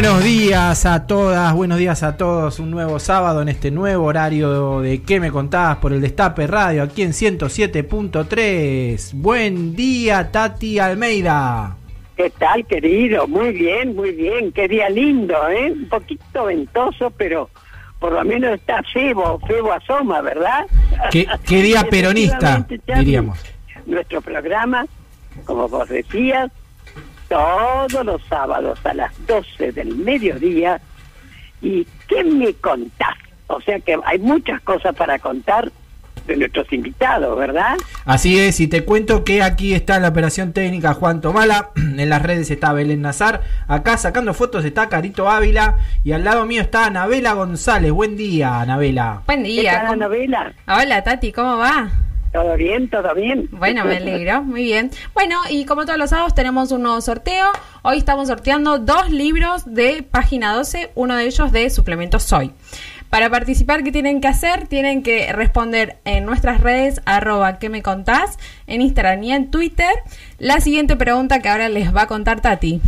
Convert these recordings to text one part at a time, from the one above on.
Buenos días a todas, buenos días a todos. Un nuevo sábado en este nuevo horario de ¿Qué me contabas por el Destape Radio aquí en 107.3. Buen día, Tati Almeida. ¿Qué tal, querido? Muy bien, muy bien. Qué día lindo, ¿eh? Un poquito ventoso, pero por lo menos está Febo, Febo asoma, ¿verdad? Qué, qué día peronista, diríamos. Nuestro programa, como vos decías, todos los sábados a las 12 del mediodía. ¿Y qué me contás? O sea que hay muchas cosas para contar de nuestros invitados, ¿verdad? Así es, y te cuento que aquí está la operación técnica Juan Tomala, en las redes está Belén Nazar, acá sacando fotos está Carito Ávila y al lado mío está Anabela González. Buen día, Anabela. Buen ¿Qué día. tal, ¿cómo- Anabela? Hola Tati, ¿cómo va? ¿Todo bien? ¿Todo bien? Bueno, me alegro, muy bien. Bueno, y como todos los sábados tenemos un nuevo sorteo. Hoy estamos sorteando dos libros de página 12, uno de ellos de suplementos Soy. Para participar, ¿qué tienen que hacer? Tienen que responder en nuestras redes, arroba que me contás, en Instagram y en Twitter. La siguiente pregunta que ahora les va a contar Tati.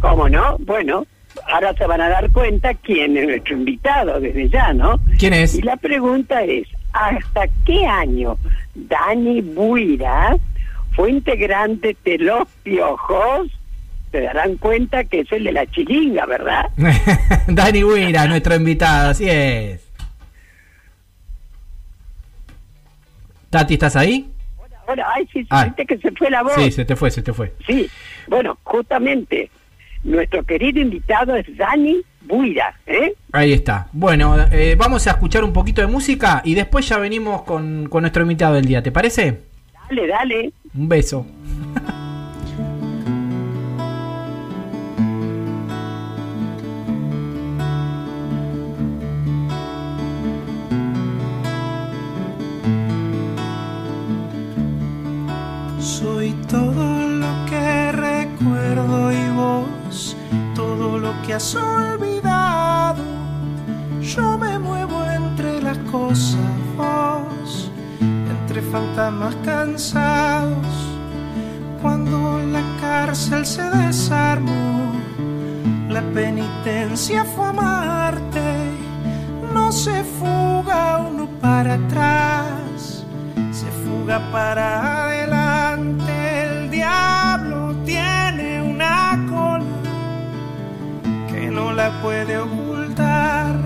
¿Cómo no? Bueno, ahora se van a dar cuenta quién es nuestro invitado desde ya, ¿no? ¿Quién es? Y la pregunta es, ¿hasta qué año Dani Buira fue integrante de Los Piojos? Se darán cuenta que es el de la chilinga, ¿verdad? Dani Huira, nuestro invitado, así es. Tati, ¿estás ahí? Ahora, ay, sí, Ah. que se fue la voz. Sí, se te fue, se te fue. Sí, bueno, justamente, nuestro querido invitado es Dani Buira, ¿eh? Ahí está. Bueno, eh, vamos a escuchar un poquito de música y después ya venimos con, con nuestro invitado del día, ¿te parece? Dale, dale. Un beso. Soy todo lo que recuerdo y vos, todo lo que has olvidado. Yo me muevo entre las cosas, vos, entre fantasmas cansados. Cuando la cárcel se desarmó, la penitencia fue amarte. No se fuga uno para atrás se fuga para adelante. El diablo tiene una cola que no la puede ocultar.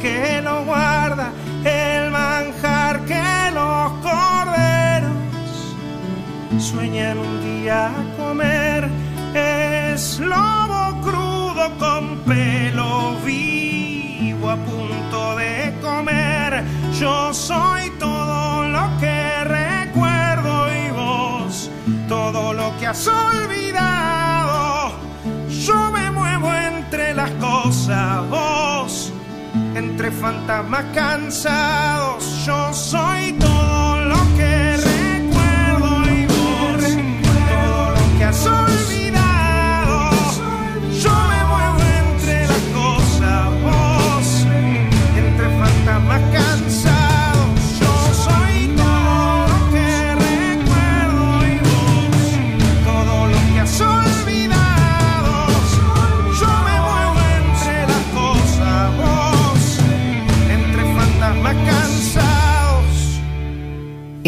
Que lo guarda, el manjar que los corderos sueñan un día comer, es lobo crudo con pelo vivo a punto de comer. Yo soy todo lo que recuerdo y vos, todo lo que has olvidado. Yo me muevo entre las cosas, vos, entre fantasmas cansados. Yo soy todo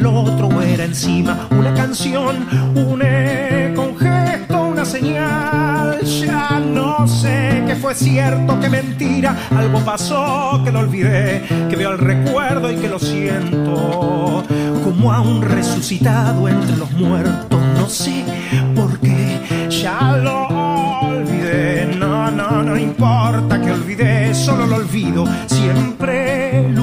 Del otro, era encima una canción, un eco, un gesto, una señal. Ya no sé qué fue cierto, qué mentira. Algo pasó que lo olvidé, que veo el recuerdo y que lo siento. Como a un resucitado entre los muertos, no sé por qué. Ya lo olvidé, no, no, no importa que olvidé, solo lo olvido. Siempre luché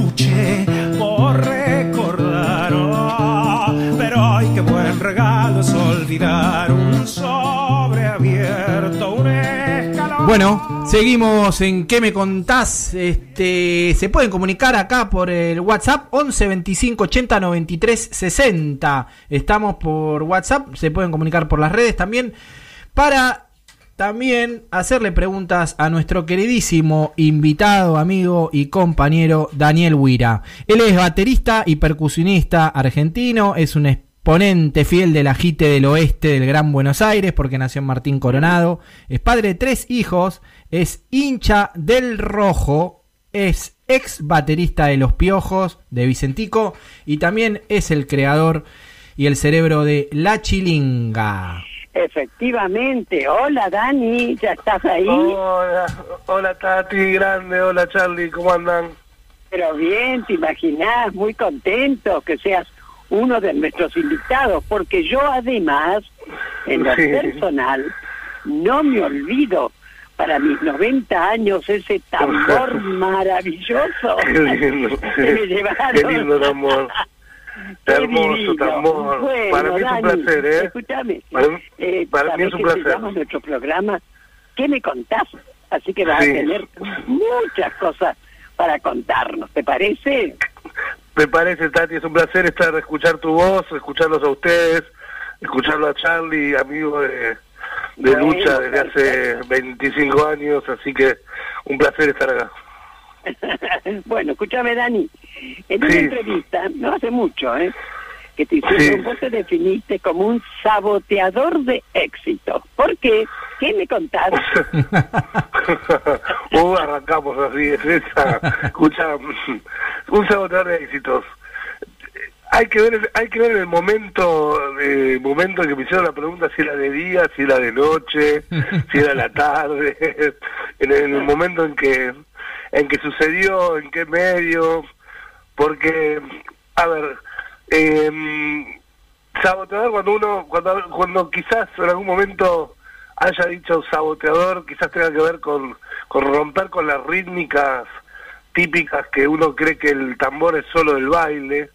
Bueno, seguimos en ¿Qué me contás? Este, se pueden comunicar acá por el WhatsApp 11 25 80 93 60. Estamos por WhatsApp, se pueden comunicar por las redes también para también hacerle preguntas a nuestro queridísimo invitado, amigo y compañero Daniel Huira. Él es baterista y percusionista argentino, es un exponente fiel del ajite del oeste del Gran Buenos Aires porque nació en Martín Coronado, es padre de tres hijos, es hincha del rojo, es ex baterista de Los Piojos, de Vicentico, y también es el creador y el cerebro de La Chilinga. Efectivamente. Hola, Dani, ¿ya estás ahí? Hola, hola Tati, grande, hola Charlie, ¿cómo andan? Pero bien, te imaginás, muy contento que seas uno de nuestros invitados, porque yo además, en lo personal, no me olvido para mis 90 años ese tambor maravilloso Qué lindo, que me llevaron. qué lindo tambor. Qué Hermoso divino. tambor. Bueno, Para mí es un placer, ¿eh? Escúchame. Para mí- eh, para mí es un placer. nuestro programa ¿Qué me contás? Así que vas Sí. a tener muchas cosas para contarnos, ¿te parece? Me parece, Tati, es un placer estar, escuchar tu voz, escucharlos a ustedes, escucharlo a Charlie, amigo de, de Bueno, lucha desde hace 25 años, así que un placer estar acá. bueno, escúchame, Dani. En una Sí. entrevista, no hace mucho, ¿eh? Que te hicieron, Sí. vos te definiste como un saboteador de éxito. ¿Por qué? ¿Qué me contás? uh, arrancamos así, es esa. Escucha, un saboteador de éxitos. Hay que ver, hay que ver el momento, el momento en que me hicieron la pregunta si era de día, si era de noche, si era la tarde, en el, en el momento en que, en que sucedió, en qué medio, porque, a ver, eh, saboteador cuando uno, cuando, cuando quizás en algún momento haya dicho saboteador, quizás tenga que ver con, con romper con las rítmicas típicas que uno cree que el tambor es solo del baile.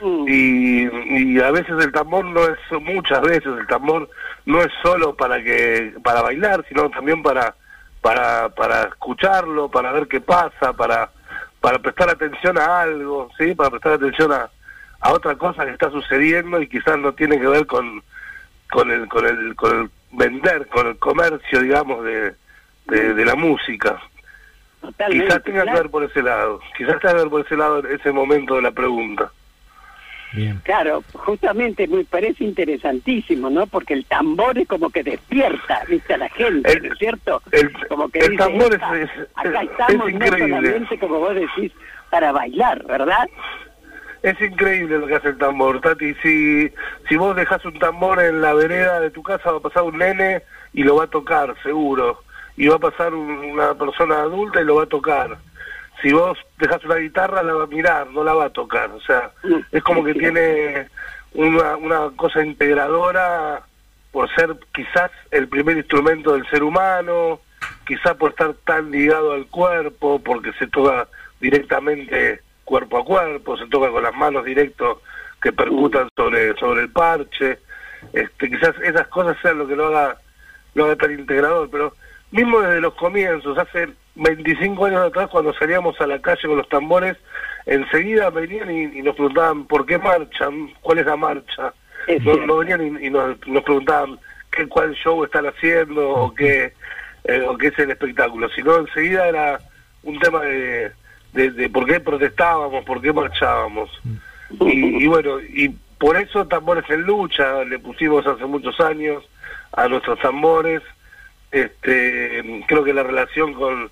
Mm, y, y a veces el tambor no es muchas veces el tambor no es solo para que para bailar sino también para para para escucharlo para ver qué pasa para para prestar atención a algo sí para prestar atención a, a otra cosa que está sucediendo y quizás no tiene que ver con con el con el con el vender con el comercio digamos de de, de la música totalmente, quizás tenga que ver por ese lado quizás tenga que ver por ese lado en ese momento de la pregunta Bien. Claro, justamente me parece interesantísimo, ¿no? Porque el tambor es como que despierta, ¿viste? A la gente, El- ¿no es cierto? el- como que el dice, tambor es- "Epa, es- acá es estamos no increíble". solamente, como vos decís, para bailar, ¿verdad? Es increíble lo que hace el tambor, Tati. Si, si vos dejás un tambor en la vereda de tu casa, va a pasar un nene y lo va a tocar, seguro. Y va a pasar un- una persona adulta y lo va a tocar. Si vos dejás una guitarra, la va a mirar, no la va a tocar. O sea, es como que tiene una, una cosa integradora por ser quizás el primer instrumento del ser humano, quizás por estar tan ligado al cuerpo, porque se toca directamente cuerpo a cuerpo, se toca con las manos directo que percutan sobre, sobre el parche. Este, quizás esas cosas sean lo que lo haga, lo haga tan integrador, pero mismo desde los comienzos, hace 25 años atrás, cuando salíamos a la calle con los tambores, enseguida venían y, nos preguntaban por qué marchan, cuál es la marcha. no, venían y, nos, preguntaban qué, cuál show están haciendo o qué, eh, o qué es el espectáculo, sino enseguida era un tema de, de, por qué protestábamos, por qué marchábamos. Y, y bueno, y por eso Tambores en Lucha le pusimos hace muchos años a nuestros tambores. Este, creo que la relación con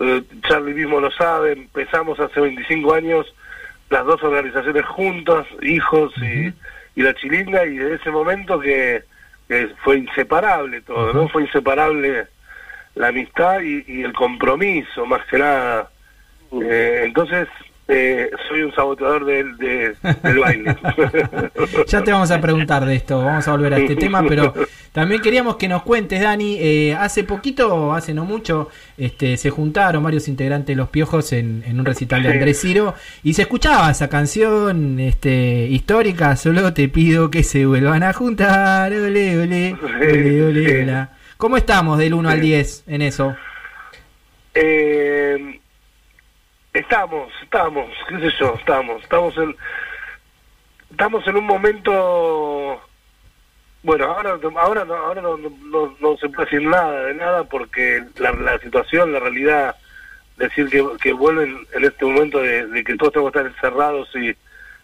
eh, Charlie mismo lo sabe, empezamos hace 25 años las dos organizaciones juntas, hijos y, y, la chilinga, y desde ese momento que, fue inseparable todo, ¿no? Fue inseparable la amistad y, el compromiso, más que nada. Eh, entonces, eh, soy un saboteador del, del baile. ya te vamos a preguntar de esto, vamos a volver a este tema, pero también queríamos que nos cuentes, Dani, eh, hace poquito, hace no mucho, este, se juntaron varios integrantes de Los Piojos en, un recital de Andrés Ciro y se escuchaba esa canción este, histórica, solo te pido que se vuelvan a juntar, ole, ole, ole, ole, ¿Cómo estamos del 1 al 10 en eso? Eh Estamos, estamos, qué sé yo, estamos, estamos en, estamos en un momento, bueno, ahora, ahora, no, ahora no, no, se puede decir nada de nada porque la, la situación, la realidad, decir que, que vuelven en este momento de, que todos tenemos que estar encerrados y,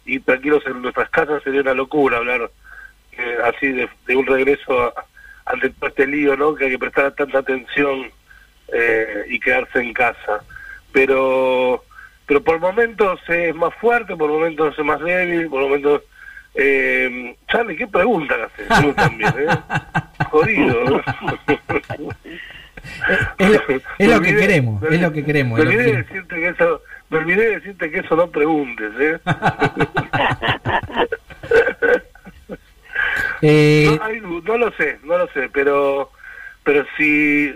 y tranquilos en nuestras casas sería una locura hablar eh, así de, un regreso ante todo este lío, ¿no? Que hay que prestar tanta atención eh, y quedarse en casa pero pero por momentos es más fuerte, por momentos es más débil, por momentos... Eh, Charlie, ¿qué pregunta haces? Tú también, ¿eh? Jodido. Es, lo, que queremos, es lo que queremos. Me olvidé, decirte que eso, me olvidé decirte que eso no preguntes, ¿eh? eh no, no, lo sé, no lo sé, pero pero si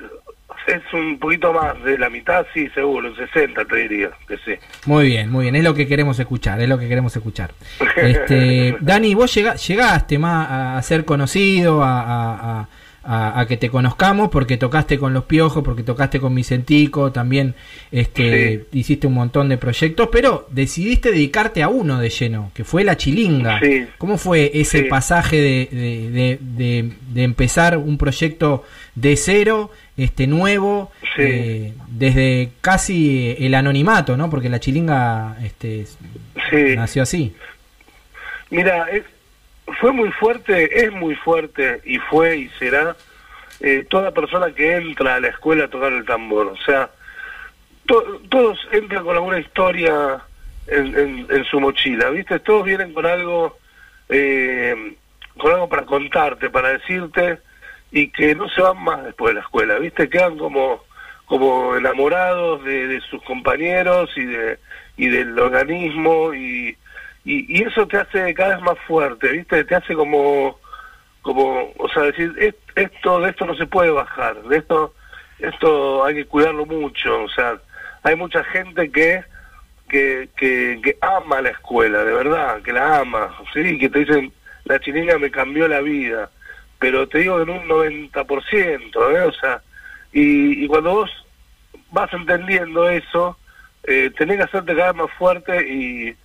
es un poquito más de la mitad, sí, seguro, un 60 te diría, que sí. Muy bien, muy bien, es lo que queremos escuchar, es lo que queremos escuchar. Este, Dani, vos llegaste más a ser conocido, a, a, que te conozcamos porque tocaste con los piojos, porque tocaste con Vicentico, también este, hiciste un montón de proyectos, pero decidiste dedicarte a uno de lleno, que fue la chilinga. ¿Cómo fue ese pasaje de, de, de, empezar un proyecto de cero, este nuevo, eh, desde casi el anonimato, ¿no? Porque la chilinga este, nació así. Mira, es, fue muy fuerte, es muy fuerte y fue y será eh, toda persona que entra a la escuela a tocar el tambor. O sea, todos entran con alguna historia en, en, su mochila, ¿viste? Todos vienen con algo, eh, con algo para contarte, para decirte y que no se van más después de la escuela, ¿viste? Quedan como como enamorados de, de sus compañeros y de y del organismo y y, eso te hace cada vez más fuerte, ¿viste? Te hace como, como o sea, decir, esto, de esto no se puede bajar, de esto, esto hay que cuidarlo mucho, o sea, hay mucha gente que, que, que, ama la escuela, de verdad, que la ama, sí, que te dicen, la chilinga me cambió la vida, pero te digo en un 90%, ¿eh? O sea, y, y cuando vos vas entendiendo eso, eh, tenés que hacerte cada vez más fuerte y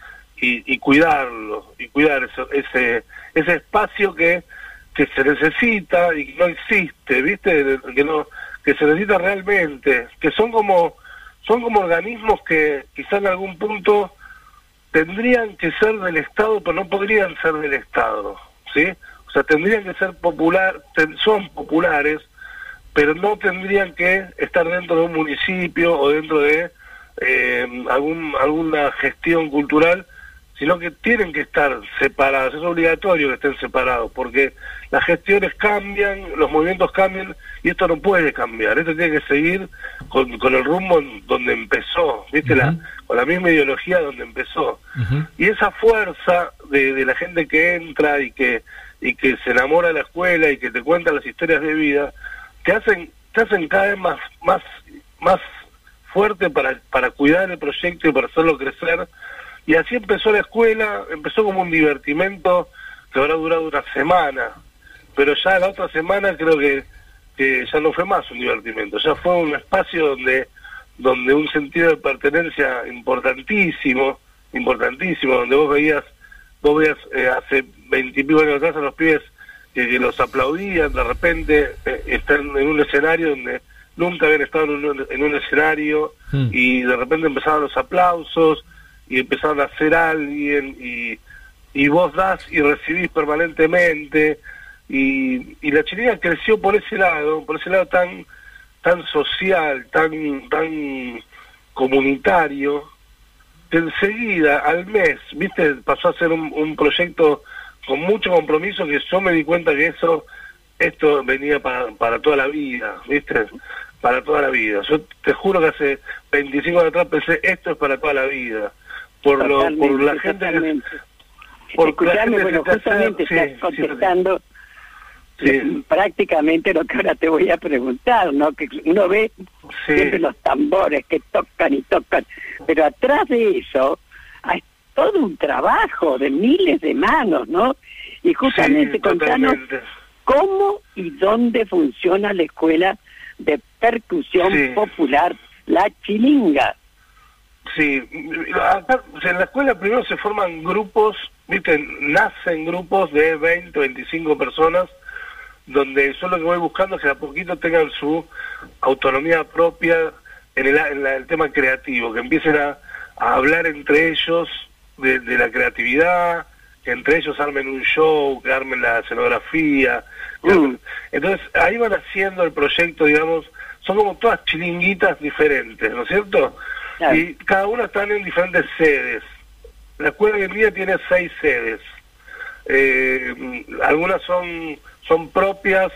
y, cuidarlo, y cuidar eso, ese, ese espacio que, que se necesita y que no existe, ¿viste? Que no que se necesita realmente, que son como son como organismos que quizá en algún punto tendrían que ser del Estado, pero no podrían ser del Estado, ¿sí? O sea, tendrían que ser popular, son populares, pero no tendrían que estar dentro de un municipio o dentro de eh, algún, alguna gestión cultural sino que tienen que estar separados, es obligatorio que estén separados, porque las gestiones cambian, los movimientos cambian, y esto no puede cambiar, esto tiene que seguir con, con el rumbo donde empezó, ¿viste? la, con la misma ideología donde empezó. Y esa fuerza de, de la gente que entra y que, y que se enamora de la escuela y que te cuenta las historias de vida, te hacen, te hacen cada vez más, más, más fuerte para, para cuidar el proyecto y para hacerlo crecer, y así empezó la escuela, empezó como un divertimento que habrá durado una semana, pero ya la otra semana creo que, que ya no fue más un divertimento, ya fue un espacio donde, donde un sentido de pertenencia importantísimo importantísimo, donde vos veías, vos veías eh, hace veintipico años atrás a los pibes que, que los aplaudían, de repente eh, están en un escenario donde nunca habían estado en un, en un escenario Mm. y de repente empezaban los aplausos y empezaron a hacer alguien y, y vos das y recibís permanentemente y, y la chilenga creció por ese lado, por ese lado tan tan social, tan tan comunitario, que enseguida, al mes, viste, pasó a ser un, un proyecto con mucho compromiso que yo me di cuenta que eso, esto venía para, para toda la vida, viste, para toda la vida. Yo te juro que hace 25 años atrás pensé, esto es para toda la vida, por lo, por la Totalmente, gente que, por la gente bueno, justamente estás sí, contestando Sí. prácticamente lo que ahora te voy a preguntar, ¿no? Que uno ve Sí. siempre los tambores que tocan y tocan, pero atrás de eso todo un trabajo de miles de manos, ¿no? Y justamente Sí, contanos cómo y dónde funciona la escuela de percusión Sí. popular La Chilinga. Sí, acá, en la escuela primero se forman grupos, viste, nacen grupos de 20, 25 personas, donde yo lo que voy buscando es que a poquito tengan su autonomía propia en el, en la- el tema creativo, que empiecen a, a hablar entre ellos de, de la creatividad, que entre ellos armen un show, que armen la escenografía. Mm. Entonces ahí van haciendo el proyecto, digamos, son como todas chilinguitas diferentes, ¿no es cierto? Claro. Y cada una están en diferentes sedes. La escuela hoy en día tiene seis sedes. Eh, algunas son, son propias,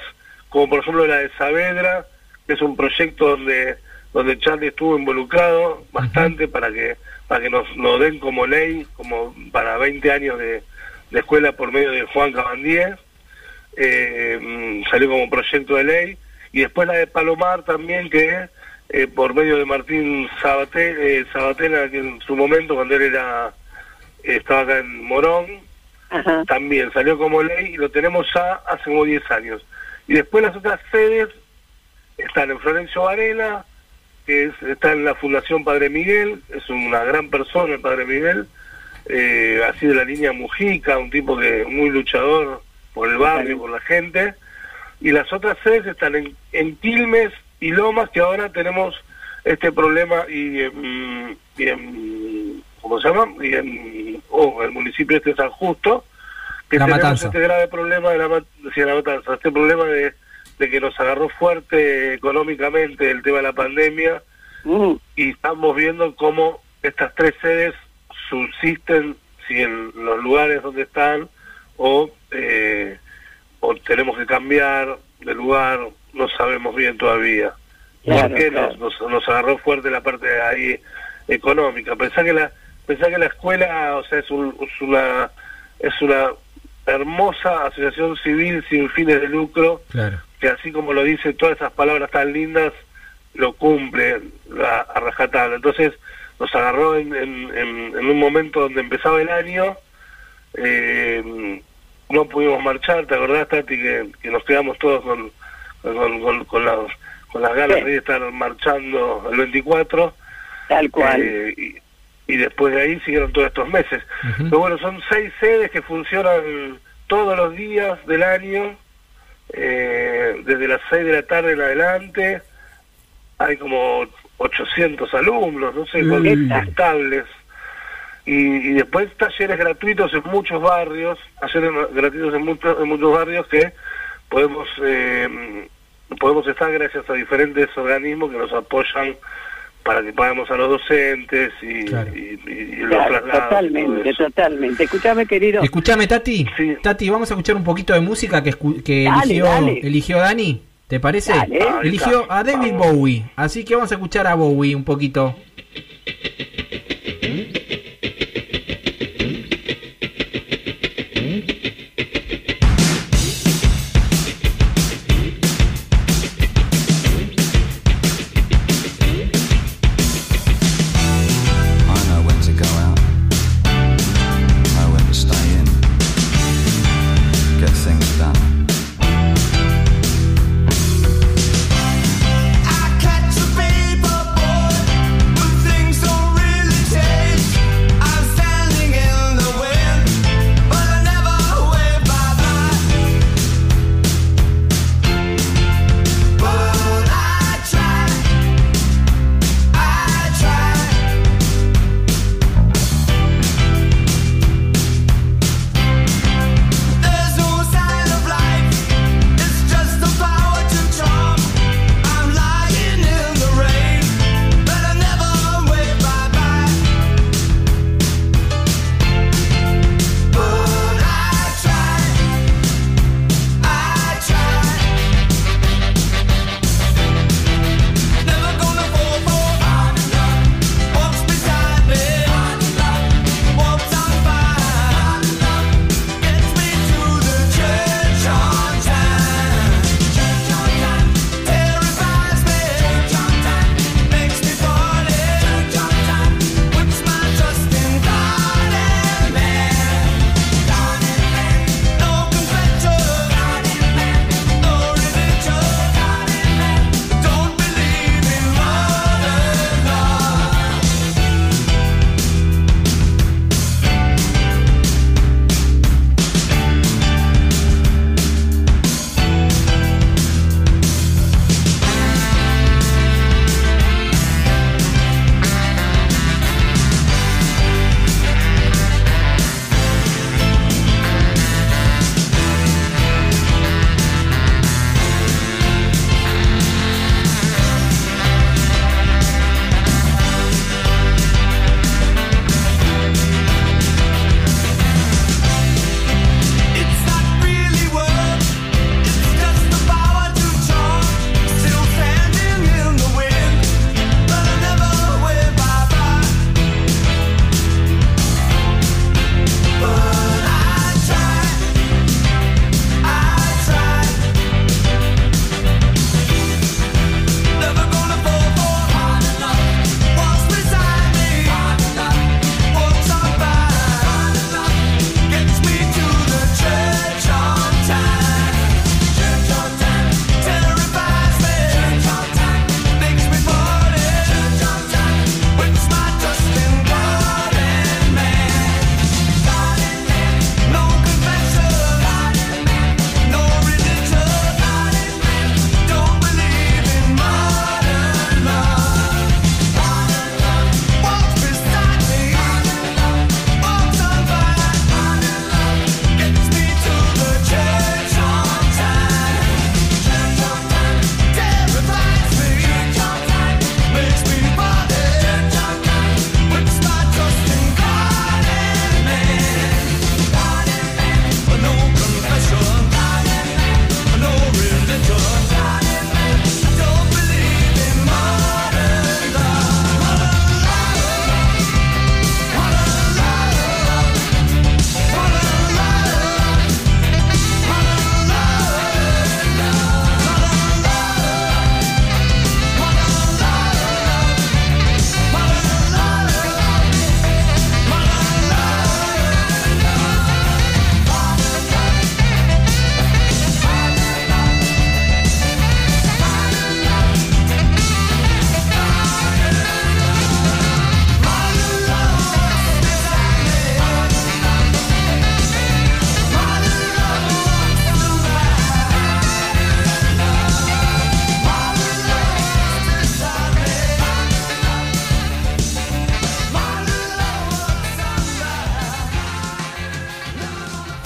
como por ejemplo la de Saavedra, que es un proyecto donde donde Charlie estuvo involucrado bastante para que para que nos, nos den como ley, como para 20 años de, de escuela por medio de Juan Cabandier, eh, mm, salió como proyecto de ley, y después la de Palomar también, que eh, por medio de Martín Sabate, eh, Sabatella, que en su momento, cuando él era estaba acá en Morón, Ajá. también salió como ley y lo tenemos ya hace como 10 años. Y después las otras sedes están en Florencio Varela, que es, está en la Fundación Padre Miguel, es una gran persona el Padre Miguel, eh, así de la línea Mujica, un tipo que muy luchador por el barrio, por la gente. Y las otras sedes están en, en Quilmes y Lomas, que ahora tenemos este problema y, en- y en, ¿cómo se llama? Y en oh, el municipio este de San Justo, que La tenemos Matanza. este grave problema de la, sí, la matanza, este problema de, de que nos agarró fuerte económicamente el tema de la pandemia Mm. y estamos viendo cómo estas tres sedes subsisten si en los lugares donde están o, eh, o tenemos que cambiar de lugar, no sabemos bien todavía. Claro, porque claro. nos, nos, nos agarró fuerte la parte de ahí económica. Pensá que la, pensá que la escuela, o sea, es, un- es una es una hermosa asociación civil sin fines de lucro Claro. Que así como lo dice todas esas palabras tan lindas, lo cumple a, a rajatabla. Entonces nos agarró en, en- en- en un momento donde empezaba el año, eh, no pudimos marchar, ¿te acordás, Tati, que, que nos quedamos todos con, con, con, con las, con las ganas Sí. de estar marchando el 24? Tal cual. Eh, y, y después de ahí siguieron todos estos meses. Pero bueno, son seis sedes que funcionan todos los días del año, eh, desde las seis de la tarde en adelante. Hay como 800 alumnos, no sé, estables. Y, y después talleres gratuitos en muchos barrios, talleres gratuitos en muchos, en muchos barrios que podemos eh, podemos estar gracias a diferentes organismos que nos apoyan para que paguemos a los docentes y, Claro. y- y- y los Claro, traslados. totalmente, totalmente. Escúchame, querido. Escuchame, Tati. Sí. Tati, vamos a escuchar un poquito de música que, escu- que Dale, eligió, dale. eligió Dani. ¿Te parece? Dale. Eligió a David Vamos. Bowie. Así que vamos a escuchar a Bowie un poquito.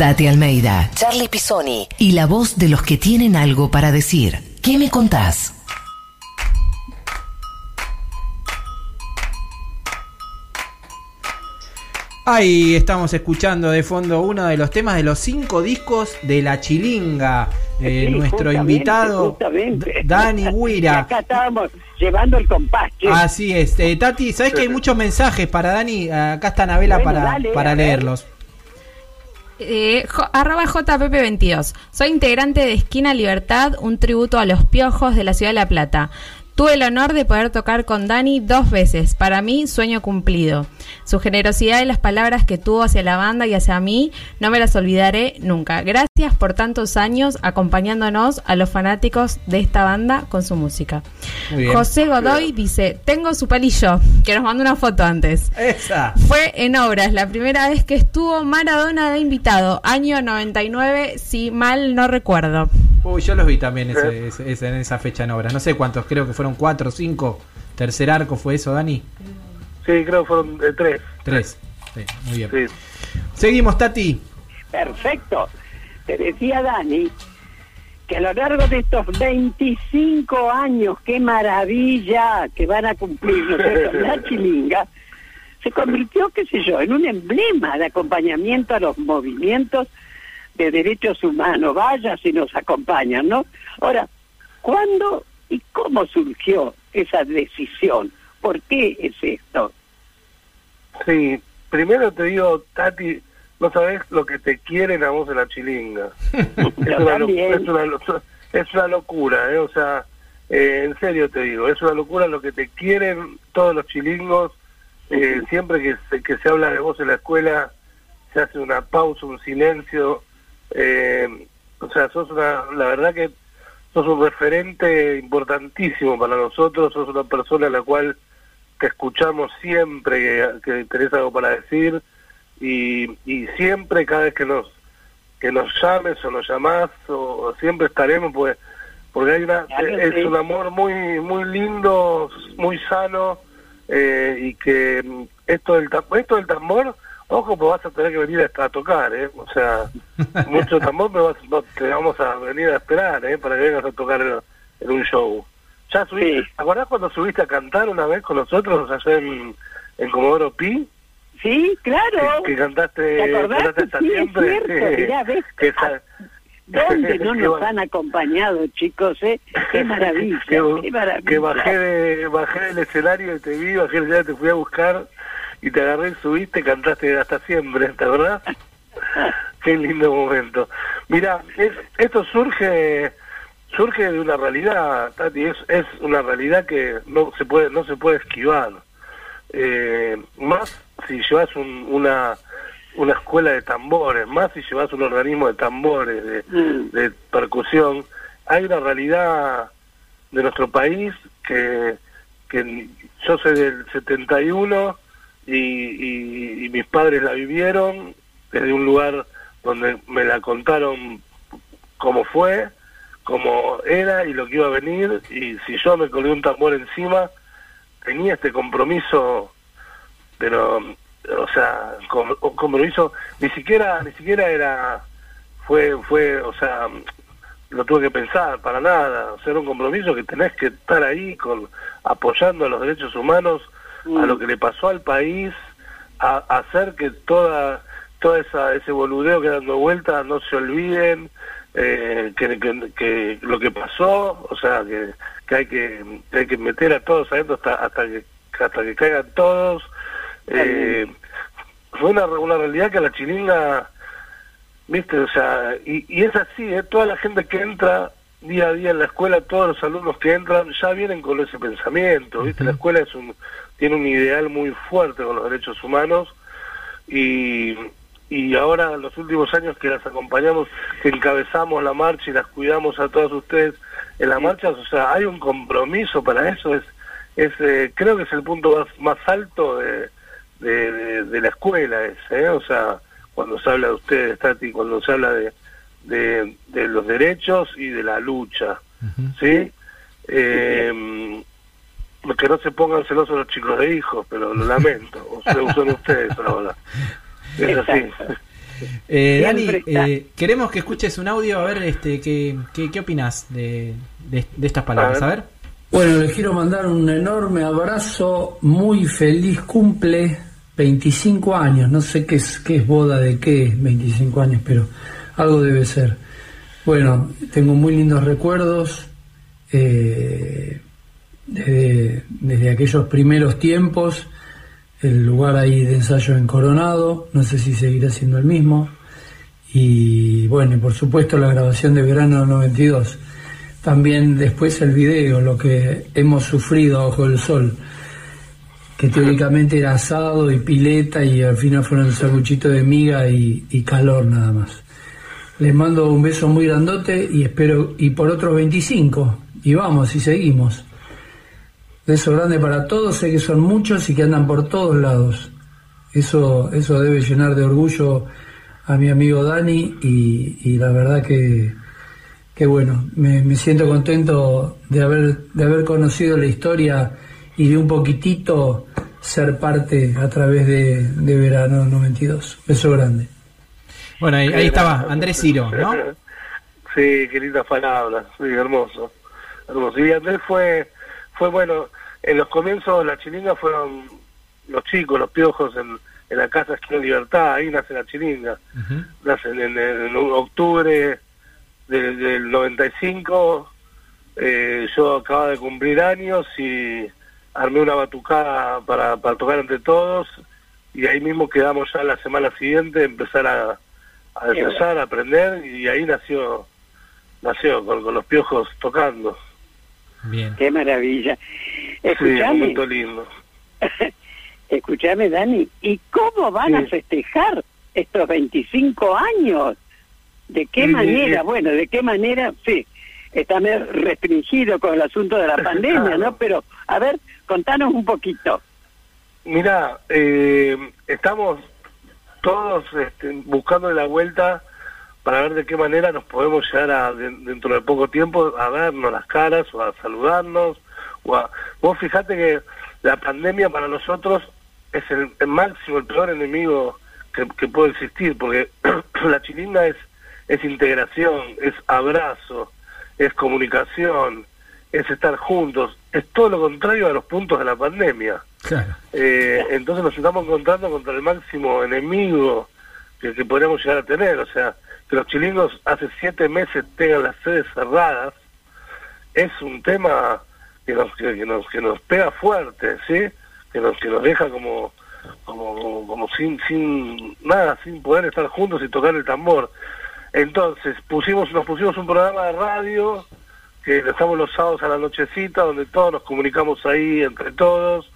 Tati Almeida, Charlie Pisoni y la voz de los que tienen algo para decir. ¿Qué me contás? Ahí estamos escuchando de fondo uno de los temas de los cinco discos de La Chilinga. Eh, Sí, nuestro justamente, invitado justamente. Dani Y Guira. acá estábamos llevando el compás. Así es. Eh, Tati, ¿sabes que hay muchos mensajes para Dani? Acá está Anabela Bueno, para, dale, para leerlos. Eh, arroba JPP22. Soy integrante de Esquina Libertad, un tributo a los piojos de la ciudad de La Plata. Tuve el honor de poder tocar con Dani dos veces. Para mí, sueño cumplido. Su generosidad y las palabras que tuvo hacia la banda y hacia mí no me las olvidaré nunca. Gracias por tantos años acompañándonos a los fanáticos de esta banda con su música. Muy bien. José Godoy dice, tengo su palillo, que nos mandó una foto antes. Esa. Fue en obras, la primera vez que estuvo Maradona de invitado, año 99, si mal no recuerdo. Uy, yo los vi también ese- ese- ese- en esa fecha en obras. No sé cuántos, creo que fueron cuatro o cinco. Tercer arco fue eso, Dani. Sí, creo que fueron eh, tres. Tres. Sí, muy bien. Sí. Seguimos, Tati. Perfecto. Te decía Dani que a lo largo de estos 25 años, qué maravilla que van a cumplir ¿no la chilinga, se convirtió, qué sé yo, en un emblema de acompañamiento a los movimientos de derechos humanos. Vaya si nos acompañan, ¿no? Ahora, ¿cuándo y cómo surgió esa decisión? ¿Por qué es esto? Sí, primero te digo, Tati, no sabes lo que te quieren a vos de la chilinga. es, una, lo- también- es, una, es una locura, ¿eh? O sea, eh, en serio te digo, es una locura lo que te quieren todos los chilingos. Eh, siempre que se, que se habla de vos en la escuela, se hace una pausa, un silencio. Eh, o sea, sos una, la verdad que sos un referente importantísimo para nosotros, sos una persona a la cual te escuchamos siempre que, que tenés algo para decir y, y siempre cada vez que nos que nos llames o nos llamás o, siempre estaremos pues porque hay una es un amor muy muy lindo muy sano eh, y que esto del esto del tambor ojo pues vas a tener que venir a, a tocar eh o sea mucho tambor pero vas- no, te vamos a venir a esperar eh para que vengas a tocar en, en un show ya subiste, Sí. ¿te acordás cuando subiste a cantar una vez con nosotros allá en, en Comodoro Pi? Sí, claro. Que, que cantaste, ¿Te acordás? cantaste hasta Sí, es siempre. cierto. Sí. Mirá, ves, Que esa- ¿Dónde no nos han acompañado, chicos? Eh? Qué maravilla, que, qué maravilla. que bajé, de, bajé del escenario y te vi, bajé del escenario, te fui a buscar y te agarré y subiste, cantaste hasta siempre, ¿te acordás? Qué lindo momento. Mira, es, esto surge surge de una realidad, Tati, es, es una realidad que no se puede no se puede esquivar. Eh, más si llevas un- una una escuela de tambores, más si llevas un organismo de tambores, de, Mm. de percusión, hay una realidad de nuestro país que, que yo soy del 71 y, y, y mis padres la vivieron desde un lugar donde me la contaron cómo fue, cómo era y lo que iba a venir y si yo me colgué un tambor encima tenía este compromiso pero o sea un compromiso ni siquiera ni siquiera era fue fue o sea lo tuve que pensar para nada o sea era un compromiso que tenés que estar ahí con apoyando a los derechos humanos a lo que le pasó al país a, a hacer que toda toda esa ese boludeo que dando vueltas no se olviden eh, que, que, que lo que pasó o sea que, que hay que, que hay que meter a todos adentro hasta hasta que hasta que caigan todos. Eh, fue una, una realidad que la chilinga viste o sea y, y es así ¿eh? toda la gente que entra día a día en la escuela todos los alumnos que entran ya vienen con ese pensamiento viste la escuela es un tiene un ideal muy fuerte con los derechos humanos y y ahora en los últimos años que las acompañamos que encabezamos la marcha y las cuidamos a todos ustedes en las marchas o sea hay un compromiso para eso es es eh, creo que es el punto más, más alto de, de, de- de la escuela ese, ¿eh? o sea cuando se habla de ustedes Tati cuando se habla de, de, de los derechos y de la lucha sí eh, que no se pongan celosos los chicos de hijos pero lo lamento. O sea, son ustedes ahora. Es así. Eh, Dani, eh, queremos que escuches un audio, a ver este, qué, qué, qué opinas de, de, de estas palabras. A ver. Bueno, les quiero mandar un enorme abrazo, muy feliz cumple, 25 años, no sé qué es, qué es boda de qué, 25 años, pero algo debe ser. Bueno, tengo muy lindos recuerdos eh, desde, desde aquellos primeros tiempos, el lugar ahí de ensayo en Coronado, no sé si seguirá siendo el mismo, y bueno, y por supuesto la grabación de verano 92. También después el video, lo que hemos sufrido bajo el sol, que teóricamente era asado y pileta y al final fueron sanguchitos de miga y, y calor nada más. Les mando un beso muy grandote y espero, y por otros 25, y vamos y seguimos. Beso grande para todos, sé que son muchos y que andan por todos lados. Eso, eso debe llenar de orgullo a mi amigo Dani y, la verdad que, que bueno, me, me siento contento de haber, de haber conocido la historia y de un poquitito ser parte a través de, de verano 92. Beso grande. Bueno, ahí, ahí estaba Andrés Ciro, ¿no? Sí, qué lindas palabras, sí, hermoso, hermoso. Y Andrés fue, fue bueno, en los comienzos la chiringa fueron los chicos, los piojos en, en la casa Esquina Libertad, ahí nace la chiringa, nace en, en- en octubre del, del 95, eh, yo acababa de cumplir años y armé una batucada para, para tocar entre todos y ahí mismo quedamos ya la semana siguiente empezar a, a empezar a aprender y ahí nació nació con, con los piojos tocando Bien. Qué maravilla. sí Escuchame, lindo escuchame, Dani, ¿y cómo van a Sí. festejar estos 25 años? ¿De qué Sí, manera? sí. Bueno, ¿de qué manera? Sí, está medio restringido con el asunto de la pandemia. ¿no? Pero, a ver, contanos un poquito. Mira, eh, estamos todos este, buscando la vuelta para ver de qué manera nos podemos llegar a, de- dentro de poco tiempo a vernos las caras o a saludarnos. O a, vos fijate que la pandemia para nosotros es el, el máximo, el peor enemigo que, que puede existir, porque la chilinga es, es integración, es abrazo, es comunicación, es estar juntos, es todo lo contrario a los puntos de la pandemia. Claro. Eh, entonces nos estamos encontrando contra el máximo enemigo que, que podríamos llegar a tener. O sea, que los chilingos hace siete meses tengan las sedes cerradas es un tema que nos, que, que nos, que nos pega fuerte, ¿sí? Que nos, que nos deja como, como, como, como sin, sin nada, sin poder estar juntos y tocar el tambor. Entonces, pusimos, nos pusimos un programa de radio lo estamos los sábados a la nochecita, donde todos nos comunicamos ahí entre todos.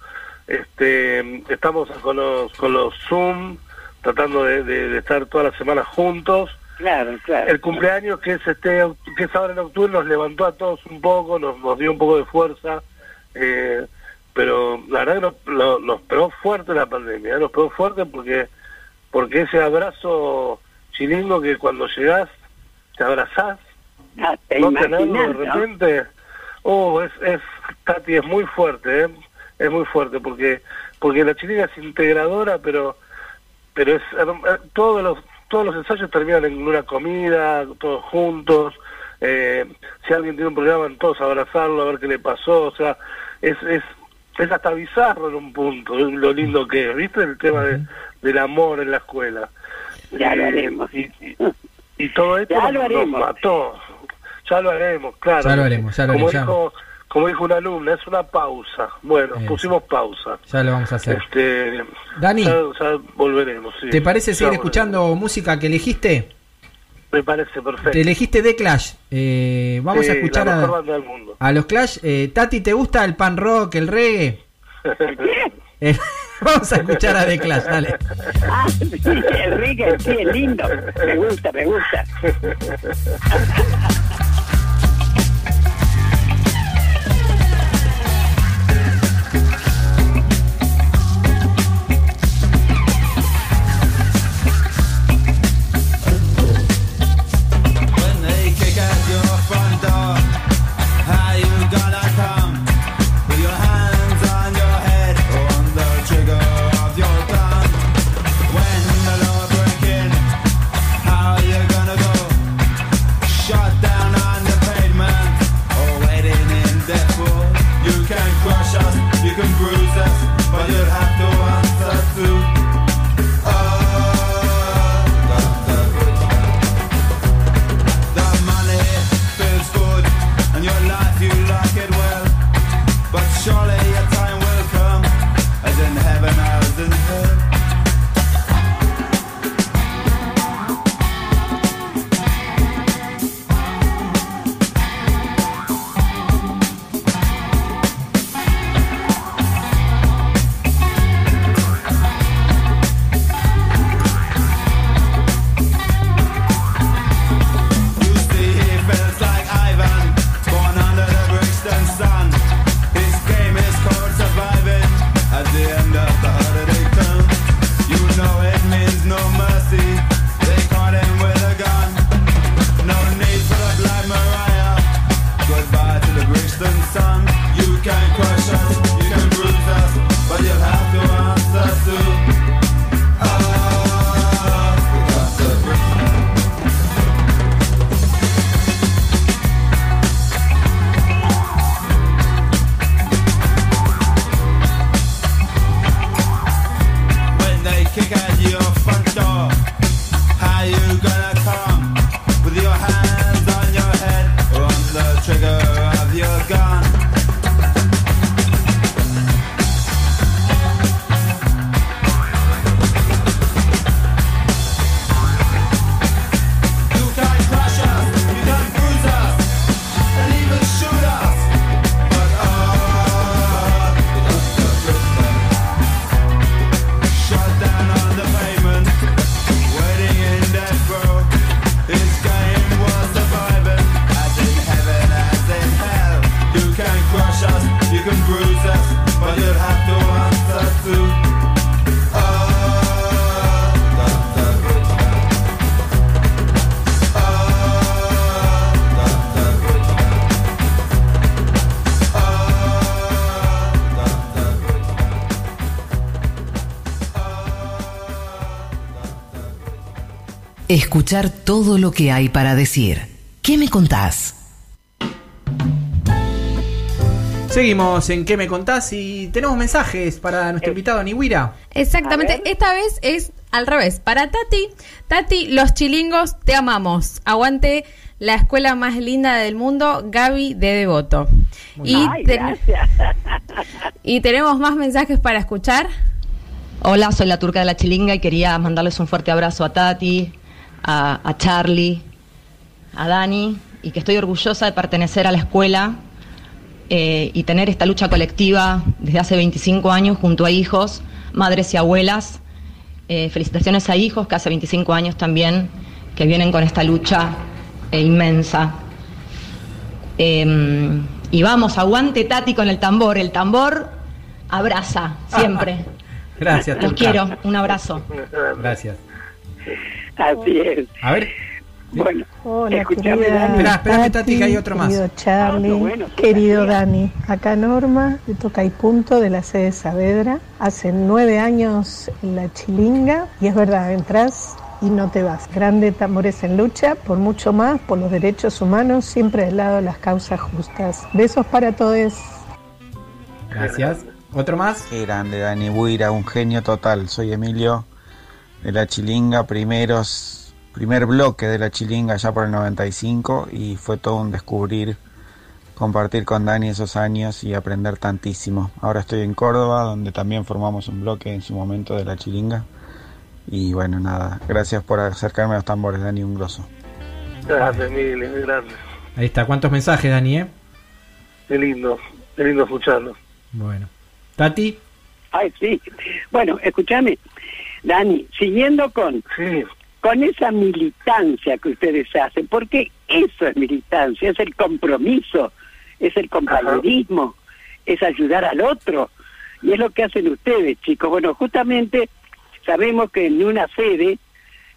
Este, estamos con los, con los Zoom, tratando de, de- de estar todas las semanas juntos. Claro, claro. El cumpleaños que es este que es ahora en octubre nos levantó a todos un poco, nos, nos dio un poco de fuerza, eh, pero la verdad que nos, lo- nos pegó fuerte la pandemia, ¿eh? nos pegó fuerte porque porque ese abrazo chilingo que cuando llegás te abrazás, Ah, te no tenerlo de ¿no? repente, oh, es, es, Tati, es muy fuerte, ¿eh? es muy fuerte porque porque la chilinga es integradora, pero pero es eh, todos los todos los ensayos terminan en una comida, todos juntos. eh, si alguien tiene un problema, todos abrazarlo, a ver qué le pasó. O sea, es, es, es hasta bizarro en un punto, lo lindo que es. ¿Viste el tema de, del amor en la escuela? Ya lo haremos. Y, y- y todo esto nos, lo nos mató. Ya lo haremos, claro. Ya lo haremos, ya lo como haremos, Dijo, como dijo una alumna, es una pausa. Bueno, Eso. pusimos pausa. Ya lo vamos a hacer. Este, Dani. ya, ya volveremos. sí. ¿Te parece Ya seguir volveremos. escuchando música que elegiste? Me parece perfecto. Te elegiste The Clash. Eh, vamos a escuchar la mejor a, banda del mundo. a los Clash. Eh, Tati, ¿te gusta el pan rock, el reggae? Eh, vamos a escuchar a The Clash, dale. Ah, sí, el reggae, sí, es lindo. Me gusta, me gusta. Escuchar todo lo que hay para decir. ¿Qué me contás? Seguimos en ¿Qué me contás? Y tenemos mensajes para nuestro invitado Niwira. Exactamente, esta vez es al revés. Para Tati, Tati, los chilingos te amamos. Aguante la escuela más linda del mundo, Gaby de Devoto. Y, Ay, ten- gracias. y tenemos más mensajes para escuchar. Hola, soy la turca de la chilinga y quería mandarles un fuerte abrazo a Tati, a, a Charlie, a Dani y que estoy orgullosa de pertenecer a la escuela eh, y tener esta lucha colectiva desde hace 25 años junto a hijos, madres y abuelas. Eh, felicitaciones a hijos que hace 25 años también que vienen con esta lucha eh, inmensa. Eh, y vamos, aguante Tati con el tambor. El tambor abraza siempre. Gracias, Los quiero, un abrazo. Gracias. Así es. A ver, Bueno, Hola, escúchame, querida Dani. Espera, espérame, Tati, que hay otro más. Querido Charlie, Ah, bueno, querido. Dani. Acá Norma, de Toca y Punto, de la sede Saavedra. Hace nueve años en la Chilinga. Y es verdad, entras y no te vas. Grande Tambores en lucha, por mucho más, por los derechos humanos, siempre del lado de las causas justas. Besos para todos. gracias. ¿Otro más? Qué grande, Dani Buira, un genio total. Soy Emilio de la Chilinga, primeros, primer bloque de la Chilinga ya por el 95 y fue todo un descubrir compartir con Dani esos años y aprender tantísimo. Ahora estoy en Córdoba, donde también formamos un bloque en su momento de la Chilinga. Y bueno, nada, gracias por acercarme a los tambores, Dani, un grosso. Emilio, qué grande. Ahí está. ¿Cuántos mensajes, Dani? eh? Qué lindo, qué lindo escucharlo. Bueno. Tati, Ay, sí. Bueno, escúchame, Dani, siguiendo con, Sí, con esa militancia que ustedes hacen, porque eso es militancia, es el compromiso, es el compañerismo, es ayudar al otro, y es lo que hacen ustedes, chicos. Bueno, justamente sabemos que en una sede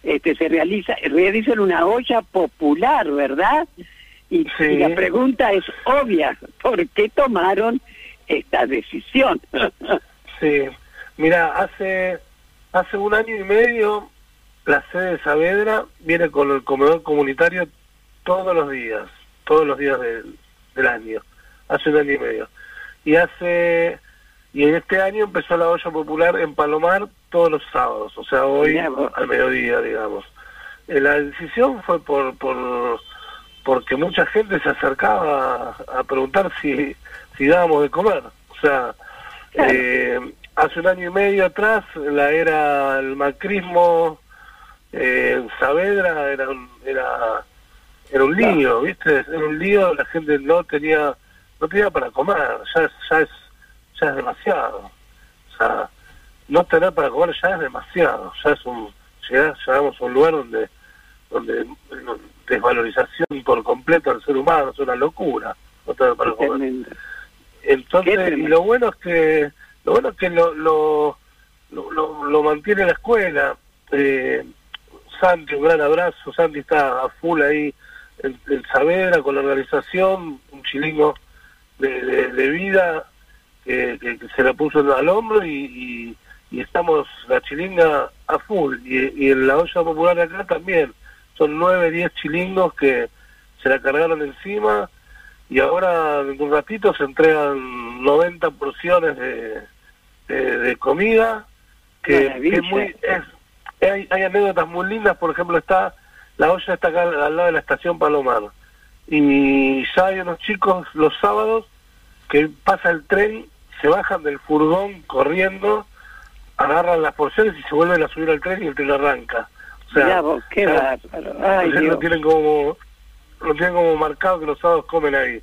este, se realiza, realizan una olla popular, ¿verdad? Y, Sí. y la pregunta es obvia, ¿por qué tomaron esta decisión? sí. Mira, hace, hace un año y medio la sede de Saavedra viene con el comedor comunitario todos los días, todos los días del, del año, hace un año y medio. Y hace y en este año empezó la olla popular en Palomar todos los sábados, o sea, hoy al mediodía, digamos. Eh, La decisión fue por, por porque mucha gente se acercaba a, a preguntar si, si dábamos de comer. O sea, Claro. eh, hace un año y medio atrás, la era el macrismo eh, en Saavedra era un, era, era un lío, ¿viste? Era un lío, la gente no tenía no tenía para comer, ya es, ya es, ya es demasiado. O sea, no tener para comer ya es demasiado, ya es un, llegar- llegamos a un lugar donde, donde desvalorización por completo al ser humano, es una locura no tener para comer. Entonces, y lo bueno es que lo bueno es que lo lo, lo, mantiene la escuela. eh, Santi, un gran abrazo, Santi está a full ahí en, en con la organización, un chilingo de, de- vida que, se la puso al hombro y, y- y estamos la chilinga a full. Y, y en la olla popular acá también. Son nueve, diez chilingos que se la cargaron encima y ahora en un ratito se entregan 90 porciones de, de, de comida que, es muy es, hay, hay anécdotas muy lindas por ejemplo está la olla está acá al, lado de la estación Palomar y ya hay unos chicos los sábados que pasa el tren se bajan del furgón corriendo agarran las porciones y se vuelven a subir al tren y el tren arranca o sea, Mirá vos, qué. Ay, Dios. lo tienen como lo tienen como marcado que los sábados comen ahí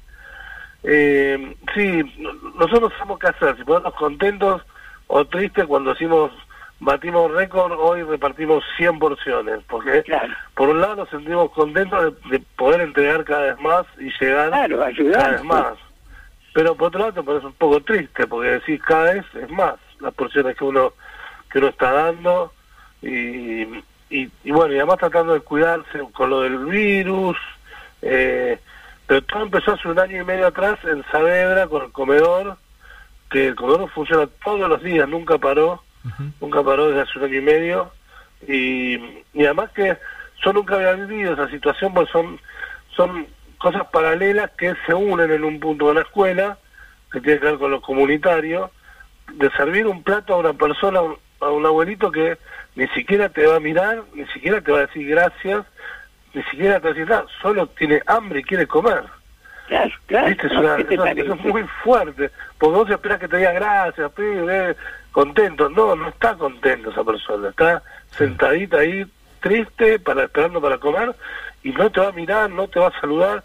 eh, sí no- nosotros no sabemos qué hacer si ponernos contentos o tristes cuando decimos batimos récord hoy repartimos 100 porciones porque por un lado nos sentimos contentos de, de poder entregar cada vez más y llegar Claro, ayudar. cada vez más pero por otro lado te parece un poco triste porque decís cada vez es más las porciones que uno que uno está dando y, y, y bueno y además tratando de cuidarse con lo del virus eh, pero todo empezó hace un año y medio atrás en Saavedra con el comedor que el comedor funciona todos los días nunca paró nunca paró desde hace un año y medio. Y, y además que yo nunca había vivido esa situación porque son son cosas paralelas que se unen en un punto de la escuela que tiene que ver con lo comunitario. De servir un plato a una persona a un abuelito que ni siquiera te va a mirar ni siquiera te va a decir gracias ni siquiera te va a decir nada solo tiene hambre y quiere comer Claro, claro. ¿Viste? Es una, ¿Qué te es una situación muy fuerte. Porque vos esperás que te diga gracias, pibe, contento. No, no está contento esa persona. Está sentadita ahí, triste, para esperando para comer, y no te va a mirar, no te va a saludar.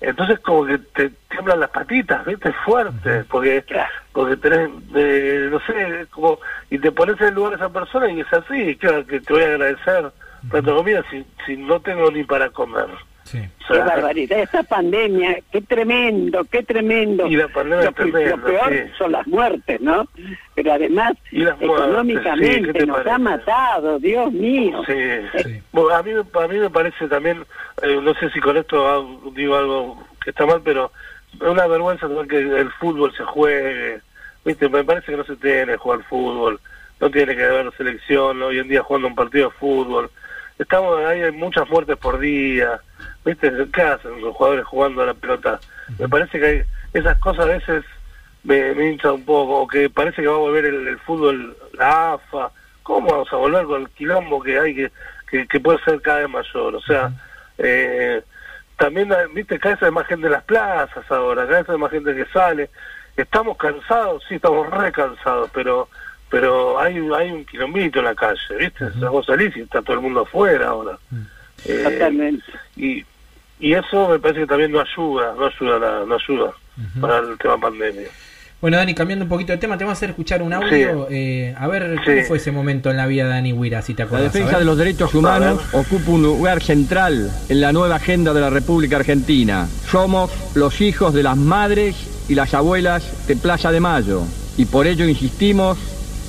Entonces como que te tiemblan las patitas, ¿viste? Es fuerte, porque porque tenés, eh, no sé, como y te pones en el lugar de esa persona y es así, claro que te voy a agradecer de comida si, si no tengo ni para comer. O Qué barbaridad. Esta pandemia, qué tremendo, qué tremendo. Y la pandemia lo, es tremenda, lo peor sí. son las muertes, ¿no? Pero además, económicamente sí, ¿qué te nos parece? ha matado, Dios mío. Sí, sí. Bueno, a mí, me- a mí me parece también, eh, no sé si con esto digo algo que está mal, pero es una vergüenza también que el fútbol se juegue. ¿Viste? Me parece que no se tiene que jugar fútbol, no tiene que haber selección hoy en día jugando un partido de fútbol. Estamos ahí, hay muchas muertes por día. ¿Viste? ¿Qué hacen los jugadores jugando a la pelota? Me parece que hay, esas cosas a veces me, me hincha un poco, o que parece que va a volver el, el fútbol, la AFA. ¿Cómo vamos a volver con el quilombo que hay que, que, que puede ser cada vez mayor? O sea, eh, también, hay- viste, cada vez hay más gente en las plazas ahora, cada vez hay más gente que sale. Estamos cansados, sí, estamos re cansados, pero pero hay hay un quilombito en la calle, ¿viste? O sea, vos salís y está todo el mundo afuera ahora. Eh, Totalmente. y, y eso me parece que también no ayuda, no ayuda, nada, no ayuda para el tema pandemia. Bueno, Dani, cambiando un poquito de tema, te vamos a hacer escuchar un audio. eh, a ver, ¿cómo Sí. fue ese momento en la vida de Dani Huira, si te La acuerdas? A defensa de los derechos humanos ocupa un lugar central en la nueva agenda de la República Argentina. Somos los hijos de las madres y las abuelas de Plaza de Mayo y por ello insistimos